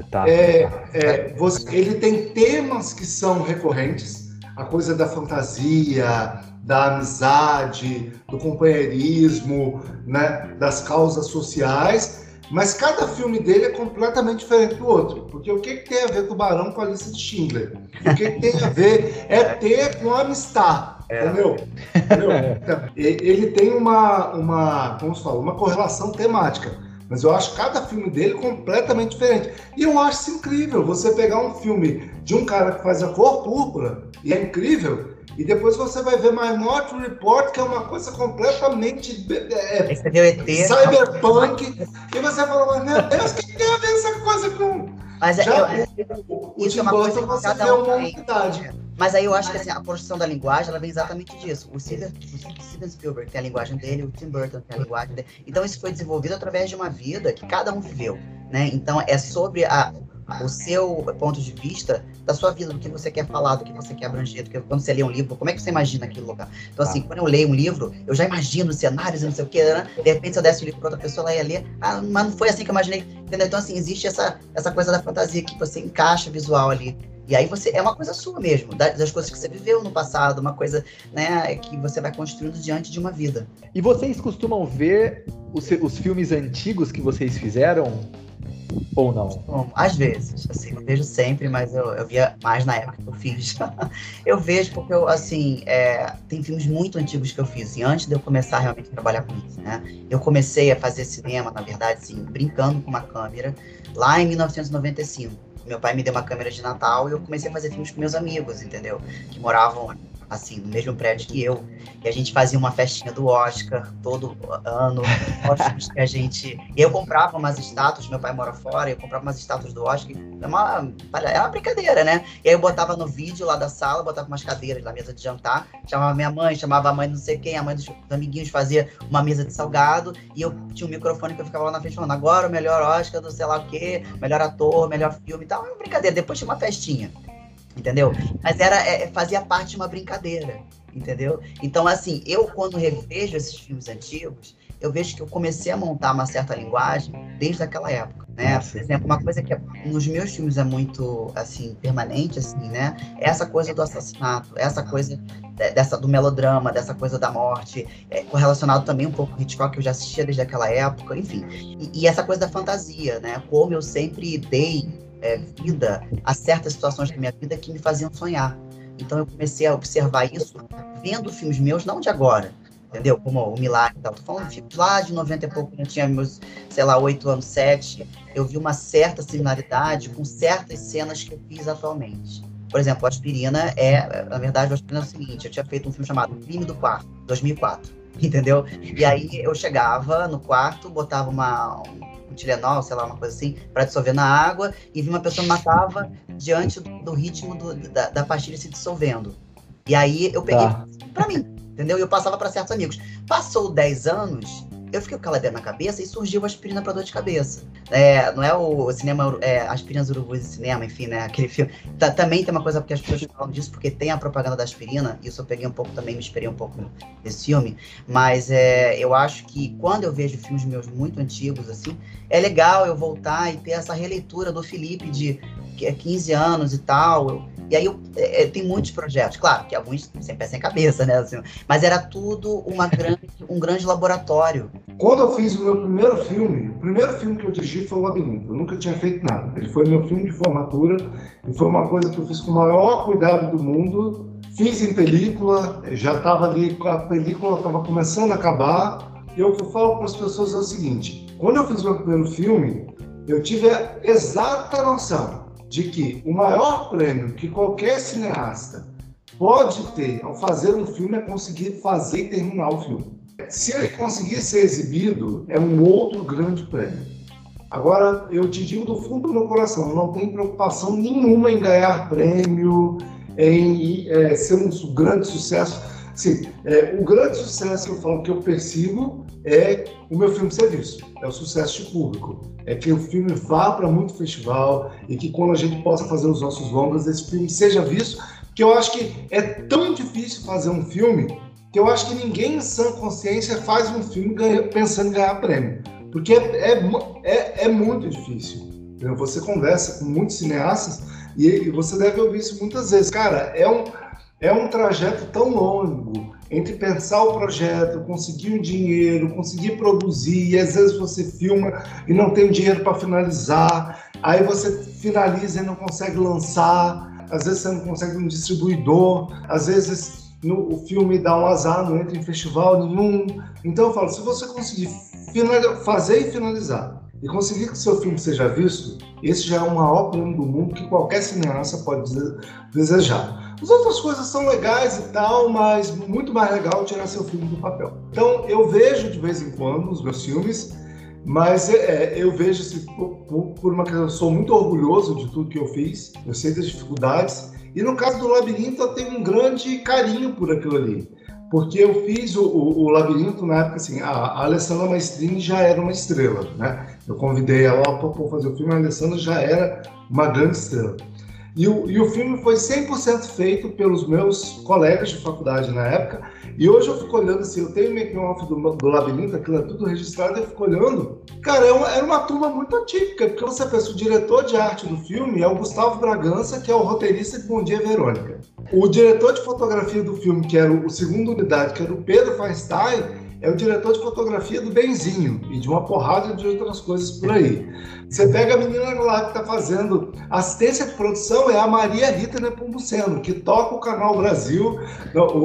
Tá. É, é, você, ele tem temas que são recorrentes, a coisa da fantasia, da amizade, do companheirismo, né, das causas sociais, mas cada filme dele é completamente diferente do outro. Porque o que, que tem a ver Tubarão com a lista de Schindler? O que, que tem a ver é ter com Amistad. É. Entendeu? entendeu? Então, ele tem uma, uma, como se fala, uma correlação temática. Mas eu acho cada filme dele completamente diferente. E eu acho isso incrível. Você pegar um filme de um cara que faz a cor púrpura, e é incrível, e depois você vai ver Minority Report, que é uma coisa completamente é, cyberpunk. e você fala, mas meu Deus, o que tem a ver essa coisa com. Mas Já, é, o, o, isso é uma coisa que você vê uma unidade. Mas aí eu acho que assim, a construção da linguagem ela vem exatamente disso. O Steven, o Steven Spielberg tem a linguagem dele, o Tim Burton tem a linguagem dele. Então isso foi desenvolvido através de uma vida que cada um viveu. Né? Então é sobre a, o seu ponto de vista da sua vida, do que você quer falar, do que você quer abranger, do que quando você lê um livro, como é que você imagina aquele lugar? Então, assim, tá. quando eu leio um livro, eu já imagino cenários e não sei o que, né? De repente, se eu desse o livro para outra pessoa, ela ia ler, ah, mas não foi assim que eu imaginei, entendeu? Então, assim, existe essa, essa coisa da fantasia que você encaixa visual ali e aí você é uma coisa sua mesmo, das coisas que você viveu no passado, uma coisa né, que você vai construindo diante de uma vida. E vocês costumam ver os, os filmes antigos que vocês fizeram? Ou não? Bom, às vezes, assim, eu vejo sempre, mas eu, eu via mais na época que eu fiz. eu vejo porque eu, assim, é, tem filmes muito antigos que eu fiz, assim, antes de eu começar realmente a trabalhar com isso, né? Eu comecei a fazer cinema, na verdade, assim, brincando com uma câmera, lá em 1995 meu pai me deu uma câmera de Natal e eu comecei a fazer filmes com meus amigos, entendeu? Que moravam assim, no mesmo prédio que eu. E a gente fazia uma festinha do Oscar todo ano. Que a gente. Eu comprava umas estátuas, meu pai mora fora, eu comprava umas estátuas do Oscar. É uma, é uma brincadeira, né? E aí eu botava no vídeo lá da sala, botava umas cadeiras na mesa de jantar, chamava minha mãe, chamava a mãe não sei quem, a mãe dos, dos amiguinhos fazia uma mesa de salgado, e eu tinha um microfone que eu ficava lá na frente falando, agora o melhor Oscar do sei lá o quê, melhor ator, melhor filme e tal. É uma brincadeira. Depois tinha uma festinha entendeu? Mas era é, fazia parte de uma brincadeira, entendeu? Então, assim, eu quando revejo esses filmes antigos, eu vejo que eu comecei a montar uma certa linguagem desde aquela época, né? Por exemplo, uma coisa que é, nos meus filmes é muito, assim, permanente, assim, né? É essa coisa do assassinato, essa coisa dessa do melodrama, dessa coisa da morte, é, correlacionado também um pouco com Hitchcock, que eu já assistia desde aquela época, enfim. E, e essa coisa da fantasia, né? Como eu sempre dei é, vida a certas situações da minha vida que me faziam sonhar. Então eu comecei a observar isso vendo filmes meus, não de agora, entendeu? Como o Milagre e tal. Tô falando de filmes lá de 90 e pouco, eu tinha meus, sei lá, 8 anos, 7. Eu vi uma certa similaridade com certas cenas que eu fiz atualmente. Por exemplo, o Aspirina é, na verdade, o Aspirina é o seguinte, eu tinha feito um filme chamado Crime do Quarto, 2004, entendeu? E aí eu chegava no quarto, botava uma, um Tilenol, sei lá, uma coisa assim, para dissolver na água, e vi uma pessoa matava diante do, do ritmo do, da, da pastilha se dissolvendo. E aí eu peguei tá. para mim, entendeu? E eu passava para certos amigos. Passou 10 anos, eu fiquei com aquela ideia na cabeça e surgiu a aspirina para dor de cabeça. É, não é o cinema, é, aspirinas urubus de cinema, enfim, né? Aquele filme. Tá, também tem uma coisa porque as pessoas falam disso, porque tem a propaganda da aspirina, e isso eu peguei um pouco também, me esperei um pouco desse filme. Mas é, eu acho que quando eu vejo filmes meus muito antigos, assim, é legal eu voltar e ter essa releitura do Felipe de 15 é anos e tal. Eu, e aí eu, é, tem muitos projetos, claro, que alguns sem pé sem cabeça, né? Assim, mas era tudo uma grande, um grande laboratório. Quando eu fiz o meu primeiro filme, o primeiro filme que eu dirigi foi o Labirinto. Eu nunca tinha feito nada. Ele foi meu filme de formatura e foi uma coisa que eu fiz com o maior cuidado do mundo. Fiz em película, já estava ali, a película estava começando a acabar. E o que eu falo para as pessoas é o seguinte: quando eu fiz o meu primeiro filme, eu tive a exata noção de que o maior prêmio que qualquer cineasta pode ter ao fazer um filme é conseguir fazer e terminar o filme. Se ele conseguir ser exibido, é um outro grande prêmio. Agora, eu te digo do fundo do meu coração, não tenho preocupação nenhuma em ganhar prêmio, em é, ser um grande sucesso. Sim, é, o grande sucesso que eu falo que eu percebo é o meu filme ser visto, é o sucesso de público. É que o filme vá para muito festival e que quando a gente possa fazer os nossos longas, esse filme seja visto, que eu acho que é tão difícil fazer um filme que eu acho que ninguém em sã consciência faz um filme pensando em ganhar prêmio. Porque é, é, é, é muito difícil. Você conversa com muitos cineastas e, e você deve ouvir isso muitas vezes. Cara, é um é um trajeto tão longo entre pensar o projeto, conseguir o dinheiro, conseguir produzir, e às vezes você filma e não tem dinheiro para finalizar, aí você finaliza e não consegue lançar, às vezes você não consegue um distribuidor, às vezes no, o filme dá um azar, não entra em festival nenhum. Então eu falo, se você conseguir fazer e finalizar, e conseguir que seu filme seja visto, esse já é o maior prêmio do mundo que qualquer cineasta pode desejar. As outras coisas são legais e tal, mas muito mais legal tirar seu filme do papel. Então eu vejo de vez em quando os meus filmes, mas é, eu vejo assim, por, por uma questão, sou muito orgulhoso de tudo que eu fiz, eu sei das dificuldades, e no caso do Labirinto eu tenho um grande carinho por aquilo ali. Porque eu fiz o, o, o Labirinto na época, assim, a, a Alessandra Maestrini já era uma estrela, né? Eu convidei ela para fazer o filme, a Alessandra já era uma grande estrela. E o, e o filme foi 100% feito pelos meus colegas de faculdade na época. E hoje eu fico olhando assim, eu tenho making-off do, do Labirinto, aquilo é tudo registrado, eu fico olhando. Cara, é uma, era uma turma muito atípica, porque você pensa, o diretor de arte do filme é o Gustavo Bragança, que é o roteirista de Bom Dia Verônica. O diretor de fotografia do filme, que era o, o segundo unidade, que era o Pedro Feinstein, é o diretor de fotografia do Benzinho e de uma porrada de outras coisas por aí. Você pega a menina lá que está fazendo assistência de produção, é a Maria Rita Nepomuceno, que toca o Canal Brasil,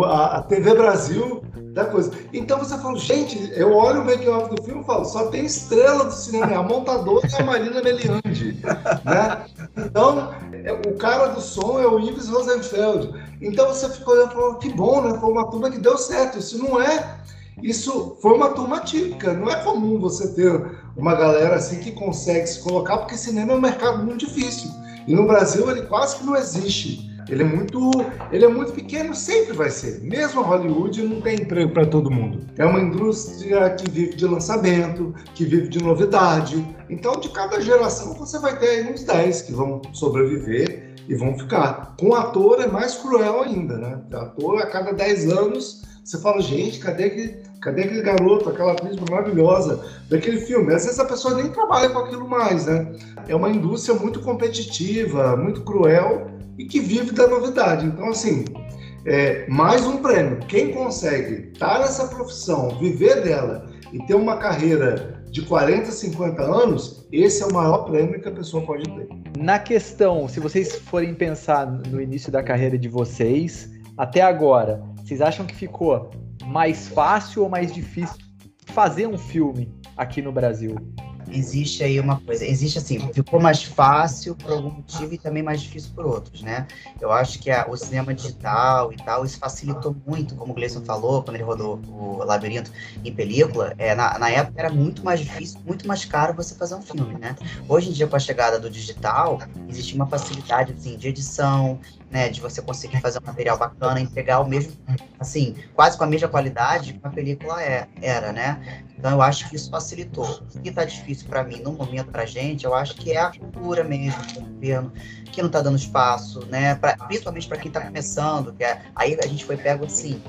a TV Brasil, da coisa. Então você fala, gente, eu olho o make-off do filme e falo, só tem estrela do cinema, é a montadora e a Marina Meliandi, né? Então, é, o cara do som é o Ives Rosenfeld. Então você ficou olhando e falou, que bom, né? Foi uma turma que deu certo. Isso não é. Isso foi uma turma típica. Não é comum você ter uma galera assim que consegue se colocar, porque cinema é um mercado muito difícil. E no Brasil ele quase que não existe. Ele é muito, ele é muito pequeno, sempre vai ser. Mesmo Hollywood não tem emprego para todo mundo. É uma indústria que vive de lançamento, que vive de novidade. Então, de cada geração você vai ter aí uns 10 que vão sobreviver e vão ficar. Com ator é mais cruel ainda, né? Ator a cada 10 anos você fala, gente, cadê aquele, cadê aquele garoto, aquela atriz maravilhosa daquele filme? Às vezes a pessoa nem trabalha com aquilo mais, né? É uma indústria muito competitiva, muito cruel e que vive da novidade. Então, assim, é, mais um prêmio. Quem consegue estar nessa profissão, viver dela e ter uma carreira de 40, 50 anos, esse é o maior prêmio que a pessoa pode ter. Na questão, se vocês forem pensar no início da carreira de vocês, até agora, vocês acham que ficou mais fácil ou mais difícil fazer um filme aqui no Brasil? Existe aí uma coisa, existe assim, ficou mais fácil por algum motivo e também mais difícil por outros, né? Eu acho que a, o cinema digital e tal, isso facilitou muito, como o Gleison falou, quando ele rodou o Labirinto em película, é, na, na época era muito mais difícil, muito mais caro você fazer um filme, né? Hoje em dia, com a chegada do digital, existe uma facilidade, assim, de edição, né, de você conseguir fazer um material bacana, entregar o mesmo, assim, quase com a mesma qualidade que uma película é, era, né? Então eu acho que isso facilitou. O que está difícil para mim no momento para gente, eu acho que é a cultura mesmo, o governo que não está dando espaço, né? Pra, principalmente para quem está começando, que é, aí a gente foi pego assim,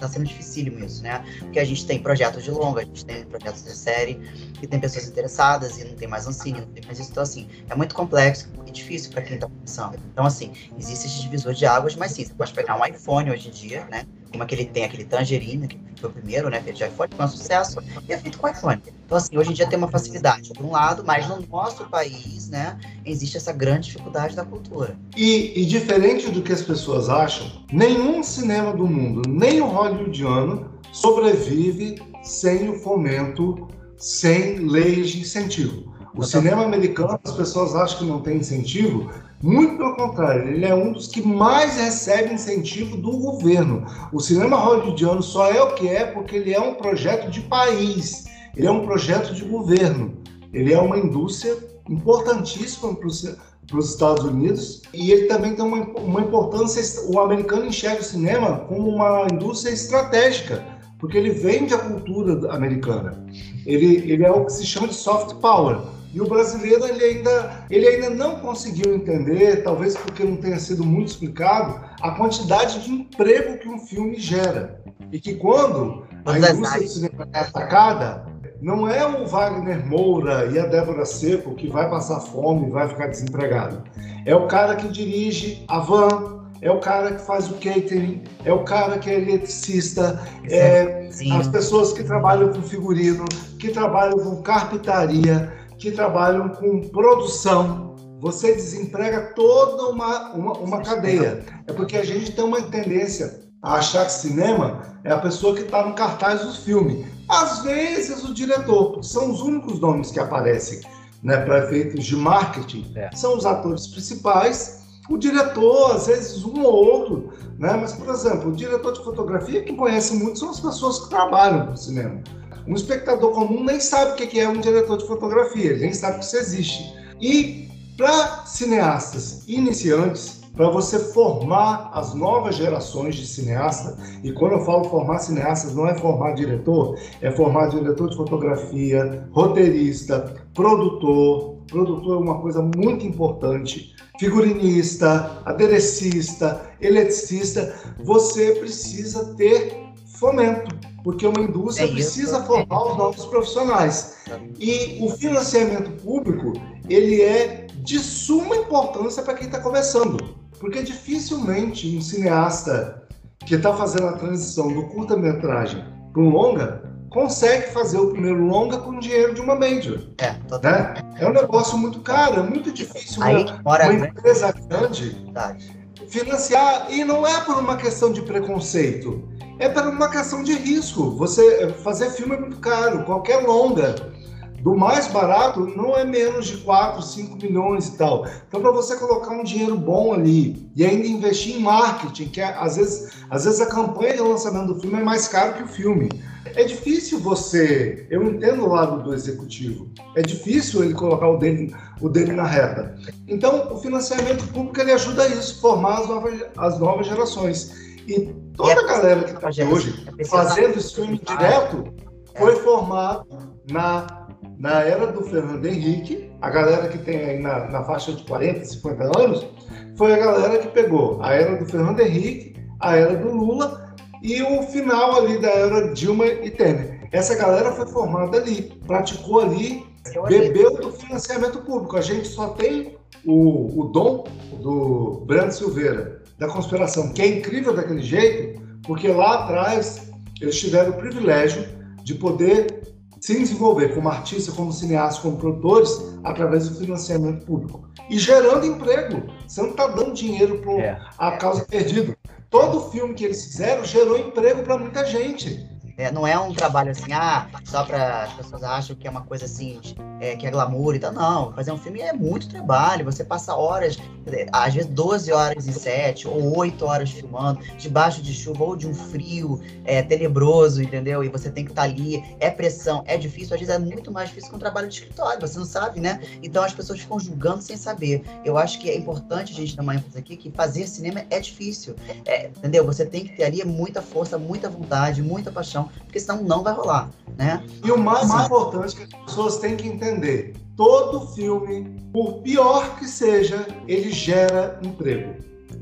está sendo dificílimo isso, né? Porque a gente tem projetos de longa, a gente tem projetos de série, e tem pessoas interessadas, e não tem mais Ancine, não tem mais isso. Então, assim, é muito complexo e difícil para quem está começando. Então, assim, existe esse divisor de águas, mas sim, você pode pegar um iPhone hoje em dia, né? Como aquele tem aquele Tangerine, que foi o primeiro, né? De iPhone, foi um sucesso, e é feito com iPhone. Então, assim, hoje em dia tem uma facilidade, por um lado, mas no nosso país, né, existe essa grande dificuldade da cultura. E, e diferente do que as pessoas acham, nenhum cinema do mundo, nem o hollywoodiano, sobrevive sem o fomento, sem leis de incentivo. O cinema americano, as pessoas acham que não tem incentivo, muito pelo contrário, ele é um dos que mais recebe incentivo do governo. O cinema hollywoodiano só é o que é porque ele é um projeto de país, ele é um projeto de governo, ele é uma indústria importantíssima para os Estados Unidos e ele também tem uma, uma importância. O americano enxerga o cinema como uma indústria estratégica, porque ele vende a cultura americana. Ele, ele é o que se chama de soft power e o brasileiro ele ainda, ele ainda não conseguiu entender, talvez porque não tenha sido muito explicado, a quantidade de emprego que um filme gera. E que quando a indústria do cinema é atacada, não é o Wagner Moura e a Débora Seco que vai passar fome e vai ficar desempregado. É o cara que dirige a van, é o cara que faz o catering, é o cara que é eletricista, é as pessoas que trabalham com figurino, que trabalham com carpintaria, que trabalham com produção. Você desemprega toda uma, uma, uma cadeia. É porque a gente tem uma tendência a achar que cinema é a pessoa que está no cartaz do filme. Às vezes o diretor, são os únicos nomes que aparecem né, para efeitos de marketing, é. são os atores principais. O diretor, às vezes um ou outro, né? mas, por exemplo, o diretor de fotografia, que conhece muito, são as pessoas que trabalham no cinema. Um espectador comum nem sabe o que é um diretor de fotografia, ele nem sabe que isso existe. E para cineastas iniciantes, para você formar as novas gerações de cineasta, e quando eu falo formar cineastas, não é formar diretor, é formar diretor de fotografia, roteirista, produtor. Produtor é uma coisa muito importante. Figurinista, aderecista, eletricista, você precisa ter fomento porque uma indústria é precisa formar os novos profissionais. E o financiamento público, ele é de suma importância para quem está começando, porque dificilmente um cineasta que está fazendo a transição do curta-metragem para um longa consegue fazer o primeiro longa com o dinheiro de uma major. É, né? é um negócio muito caro, é muito difícil Aí, uma, uma empresa grande Verdade. Financiar, e não é por uma questão de preconceito é para uma questão de risco. Você fazer filme é muito caro, qualquer longa do mais barato não é menos de 4, 5 milhões e tal. Então, para você colocar um dinheiro bom ali e ainda investir em marketing, que é, às, vezes, às vezes a campanha de lançamento do filme é mais caro que o filme. É difícil você. Eu entendo o lado do executivo. É difícil ele colocar o dele, o dele na reta. Então, o financiamento público ele ajuda a isso, formar as novas, as novas gerações. E toda a galera que está hoje fazendo streaming direto foi formada na, na era do Fernando Henrique. A galera que tem aí na, na faixa de 40, 50 anos foi a galera que pegou a era do Fernando Henrique, a era do Lula e o final ali da era Dilma e Temer. Essa galera foi formada ali, praticou ali, bebeu do financiamento público. A gente só tem o, o dom do Brando Silveira, da conspiração, que é incrível daquele jeito, porque lá atrás eles tiveram o privilégio de poder se desenvolver como artista, como cineasta, como produtores, através do financiamento público. E gerando emprego. Você não está dando dinheiro para é. a causa perdida. Todo filme que eles fizeram gerou emprego para muita gente. É, não é um trabalho assim, ah, só para as pessoas acham que é uma coisa assim, é, que é glamour e tal. Não, fazer um filme é muito trabalho. Você passa horas, às vezes 12 horas em set, ou 8 horas filmando, debaixo de chuva ou de um frio é, tenebroso, entendeu? E você tem que estar tá ali, é pressão, é difícil. Às vezes é muito mais difícil que um trabalho de escritório, você não sabe, né? Então as pessoas ficam julgando sem saber. Eu acho que é importante a gente dar uma ênfase aqui que fazer cinema é difícil, é, entendeu? Você tem que ter ali muita força, muita vontade, muita paixão porque senão não vai rolar, né? E o mais Mas... importante que as pessoas têm que entender, todo filme, por pior que seja, ele gera emprego.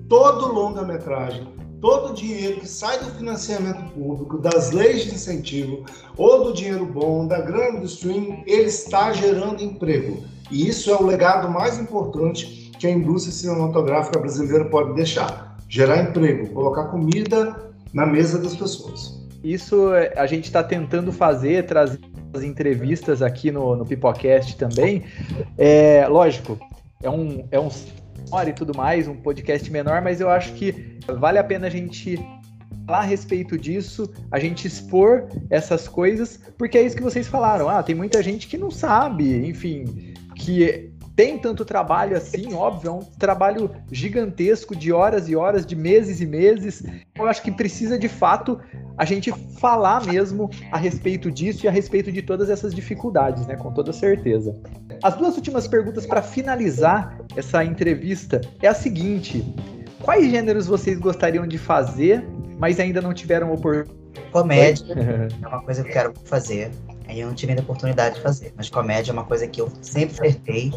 Todo longa-metragem, todo o dinheiro que sai do financiamento público, das leis de incentivo, ou do dinheiro bom, da grana do streaming, ele está gerando emprego. E isso é o legado mais importante que a indústria cinematográfica brasileira pode deixar. Gerar emprego, colocar comida na mesa das pessoas. Isso a gente está tentando fazer, trazer as entrevistas aqui no, no Pipocast também. É, lógico, é um, é um e tudo mais, um podcast menor, mas eu acho que vale a pena a gente falar a respeito disso, a gente expor essas coisas, porque é isso que vocês falaram. Ah, tem muita gente que não sabe, enfim, que tem tanto trabalho assim, óbvio, é um trabalho gigantesco de horas e horas, de meses e meses. Eu acho que precisa de fato a gente falar mesmo a respeito disso e a respeito de todas essas dificuldades, né? Com toda certeza. As duas últimas perguntas para finalizar essa entrevista é a seguinte: quais gêneros vocês gostariam de fazer, mas ainda não tiveram oportunidade? Comédia é uma coisa que eu quero fazer. Aí eu não tive ainda oportunidade de fazer. Mas comédia é uma coisa que eu sempre flertei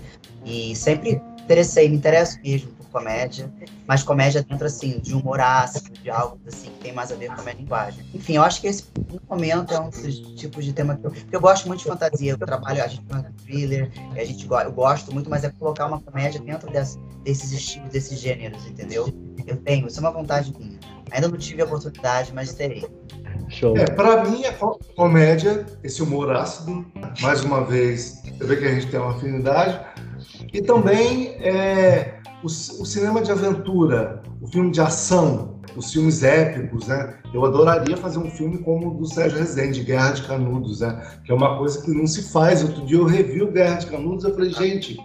e sempre interessei, me interesso mesmo por comédia, mas comédia dentro, assim, de humor ácido, de algo, assim, que tem mais a ver com a minha linguagem. Enfim, eu acho que esse, no momento, é um dos tipos de tema que eu... eu gosto muito de fantasia, eu trabalho, a gente faz thriller, a gente, eu gosto muito, mas é colocar uma comédia dentro desse, desses estilos, desses gêneros, entendeu? Eu tenho, isso é uma vontade minha. Ainda não tive a oportunidade, mas terei. Show. É, para mim é comédia, esse humor ácido. Mais uma vez, você vê que a gente tem uma afinidade. E também é, o, o, cinema de aventura, o filme de ação, os filmes épicos, né? Eu adoraria fazer um filme como o do Sérgio Rezende, Guerra de Canudos, né? Que é uma coisa que não se faz. Outro dia eu revi o Guerra de Canudos e falei, gente,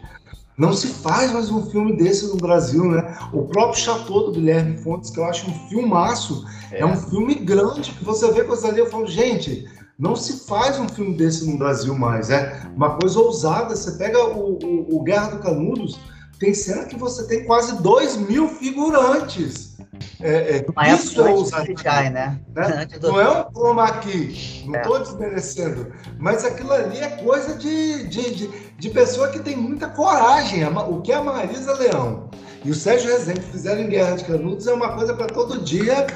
não se faz mais um filme desse no Brasil, né? O próprio Chateau do Guilherme Fontes, que eu acho um filmaço, é, é um filme grande, que você vê coisa ali, eu falo, gente, não se faz um filme desse no Brasil mais, é uma coisa ousada. Você pega o, o, o Guerra do Canudos, tem cena que você tem quase 2 mil figurantes. É, é, isso é ousadia, né? né? Não é um chroma aqui, não estou é. desmerecendo, mas aquilo ali é coisa de, de, de, de, pessoa que tem muita coragem. O que a Marisa Leão e o Sérgio Rezende fizeram em Guerra de Canudos é uma coisa para todo dia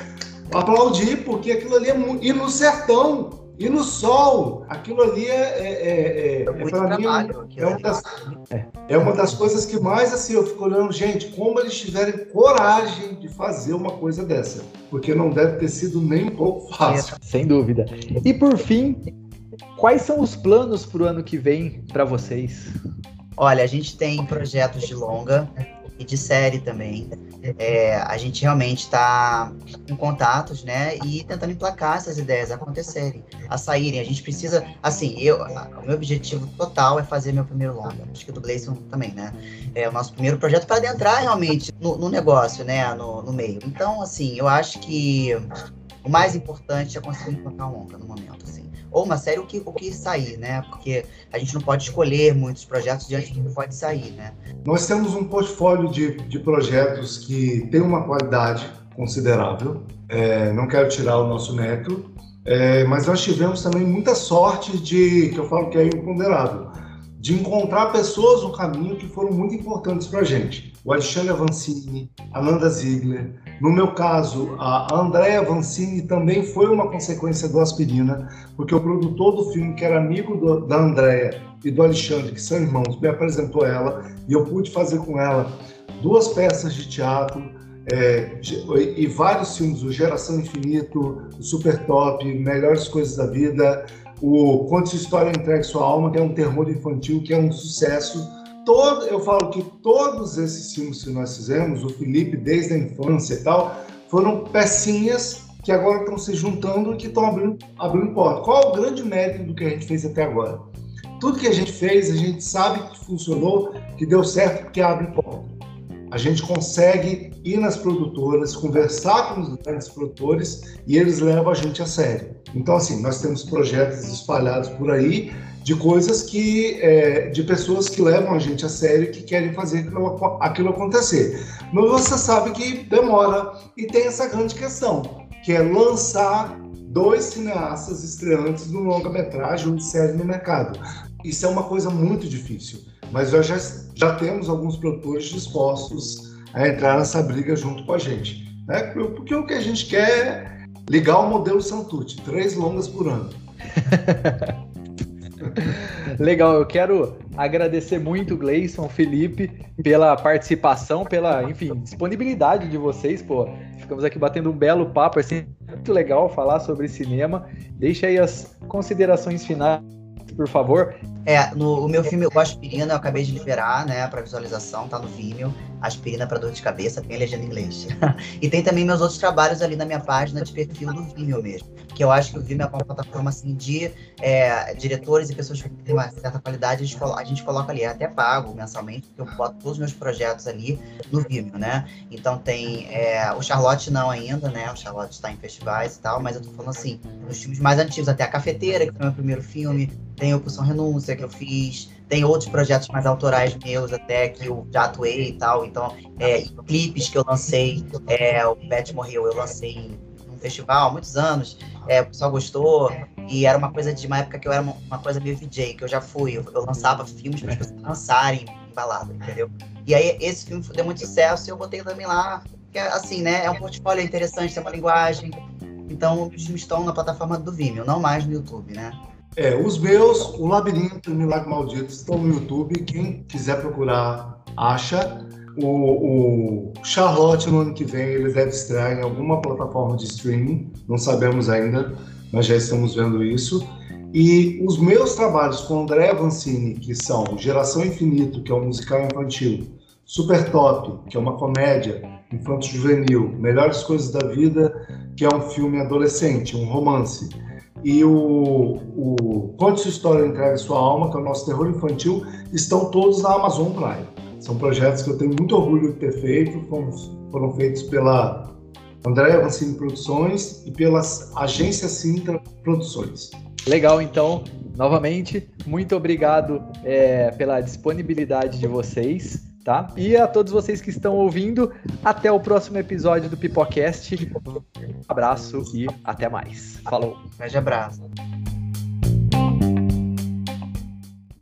aplaudir, porque aquilo ali é muito. E no sertão, e no sol, aquilo ali é, é, é, é, é para mim é, uma das, é uma das coisas que mais assim eu fico olhando, gente, como eles tiverem coragem de fazer uma coisa dessa, porque não deve ter sido nem um pouco fácil. Sem dúvida. E por fim, quais são os planos para o ano que vem para vocês? Olha, a gente tem projetos de longa e de série também. É, a gente realmente está em contatos, né, e tentando emplacar essas ideias acontecerem, a saírem. A gente precisa, assim, eu, o meu objetivo total é fazer meu primeiro longa, acho que do Gleison também, né, é o nosso primeiro projeto para adentrar realmente no, no, negócio, né, no, no meio. Então, assim, eu acho que o mais importante é conseguir emplacar um longa no momento, assim ou uma série o que, o que sair, né? Porque a gente não pode escolher muitos projetos diante do que pode sair, né? Nós temos um portfólio de, de projetos que tem uma qualidade considerável. É, não quero tirar o nosso mérito, é, mas nós tivemos também muita sorte de, que eu falo que é imponderável, de encontrar pessoas no caminho que foram muito importantes para a gente. O Alexandre Avancini, a Nanda Ziegler, no meu caso, a Andrea Vancini também foi uma consequência do Aspirina, porque o produtor do filme, que era amigo do, da Andrea e do Alexandre, que são irmãos, me apresentou ela e eu pude fazer com ela duas peças de teatro é, e vários filmes, o Geração Infinito, o Super Top, Melhores Coisas da Vida, o Conte Sua História Entregue Sua Alma, que é um terror infantil, que é um sucesso todo, eu falo que todos esses filmes que nós fizemos, o Felipe desde a infância e tal, foram pecinhas que agora estão se juntando e que estão abrindo, abrindo porta. Qual o grande mérito do que a gente fez até agora? Tudo que a gente fez, a gente sabe que funcionou, que deu certo, porque abre porta. A gente consegue ir nas produtoras, conversar com os grandes produtores e eles levam a gente a sério. Então, assim, nós temos projetos espalhados por aí de coisas que é, de pessoas que levam a gente a sério e que querem fazer aquilo, aquilo acontecer. Mas você sabe que demora e tem essa grande questão, que é lançar dois cineastas estreantes no longa-metragem ou de série no mercado. Isso é uma coisa muito difícil, mas nós já, já temos alguns produtores dispostos a entrar nessa briga junto com a gente. Né? Porque o que a gente quer é ligar o modelo Santucci, três longas por ano. Legal, eu quero agradecer muito, Gleison, Felipe, pela participação, pela, enfim, disponibilidade de vocês, pô. Ficamos aqui batendo um belo papo, assim, muito legal falar sobre cinema. Deixa aí as considerações finais, por favor. É, no o meu filme O Aspirina eu acabei de liberar, né, para visualização, tá no Vimeo. Aspirina para dor de cabeça, tem a legenda em inglês. e tem também meus outros trabalhos ali na minha página de perfil do Vimeo mesmo. Que eu acho que o Vimeo é uma plataforma assim de é, diretores e pessoas que têm uma certa qualidade, a gente, coloca, a gente coloca ali, é até pago mensalmente, porque eu boto todos os meus projetos ali no Vimeo, né? Então tem é, o Charlotte não ainda, né? O Charlotte está em festivais e tal, mas eu tô falando assim, os filmes mais antigos, até a Cafeteira, que foi o meu primeiro filme, tem o Pulsão Renúncia que eu fiz, tem outros projetos mais autorais meus até que eu já atuei e tal, então é, clipes que eu lancei, é, o Beth morreu, eu lancei festival há muitos anos, é, o pessoal gostou, e era uma coisa de uma época que eu era uma, uma coisa meio VJ, que eu já fui, eu, eu lançava filmes para as pessoas lançarem em balada, entendeu? E aí esse filme deu muito sucesso e eu botei também lá, que é, assim, né, é um portfólio interessante, tem uma linguagem, então os filmes estão na plataforma do Vimeo, não mais no YouTube, né? É, os meus, o Labirinto e o Milagre Maldito estão no YouTube. Quem quiser procurar, acha. O, o, Charlotte, no ano que vem, ele deve estrear em alguma plataforma de streaming. Não sabemos ainda, mas já estamos vendo isso. E os meus trabalhos com André Vancini, que são Geração Infinito, que é um musical infantil, Super Top, que é uma comédia infanto-juvenil, Melhores Coisas da Vida, que é um filme adolescente, um romance e o, o Conte Sua História Entregue Sua Alma, que é o nosso terror infantil, estão todos na Amazon Prime. São projetos que eu tenho muito orgulho de ter feito, foram, foram feitos pela Andréa Vancini Produções e pela agência Sintra Produções. Legal, então, novamente, muito obrigado é, pela disponibilidade de vocês tá? E a todos vocês que estão ouvindo, até o próximo episódio do Pipocast. Um abraço e até mais. Falou. Um grande abraço.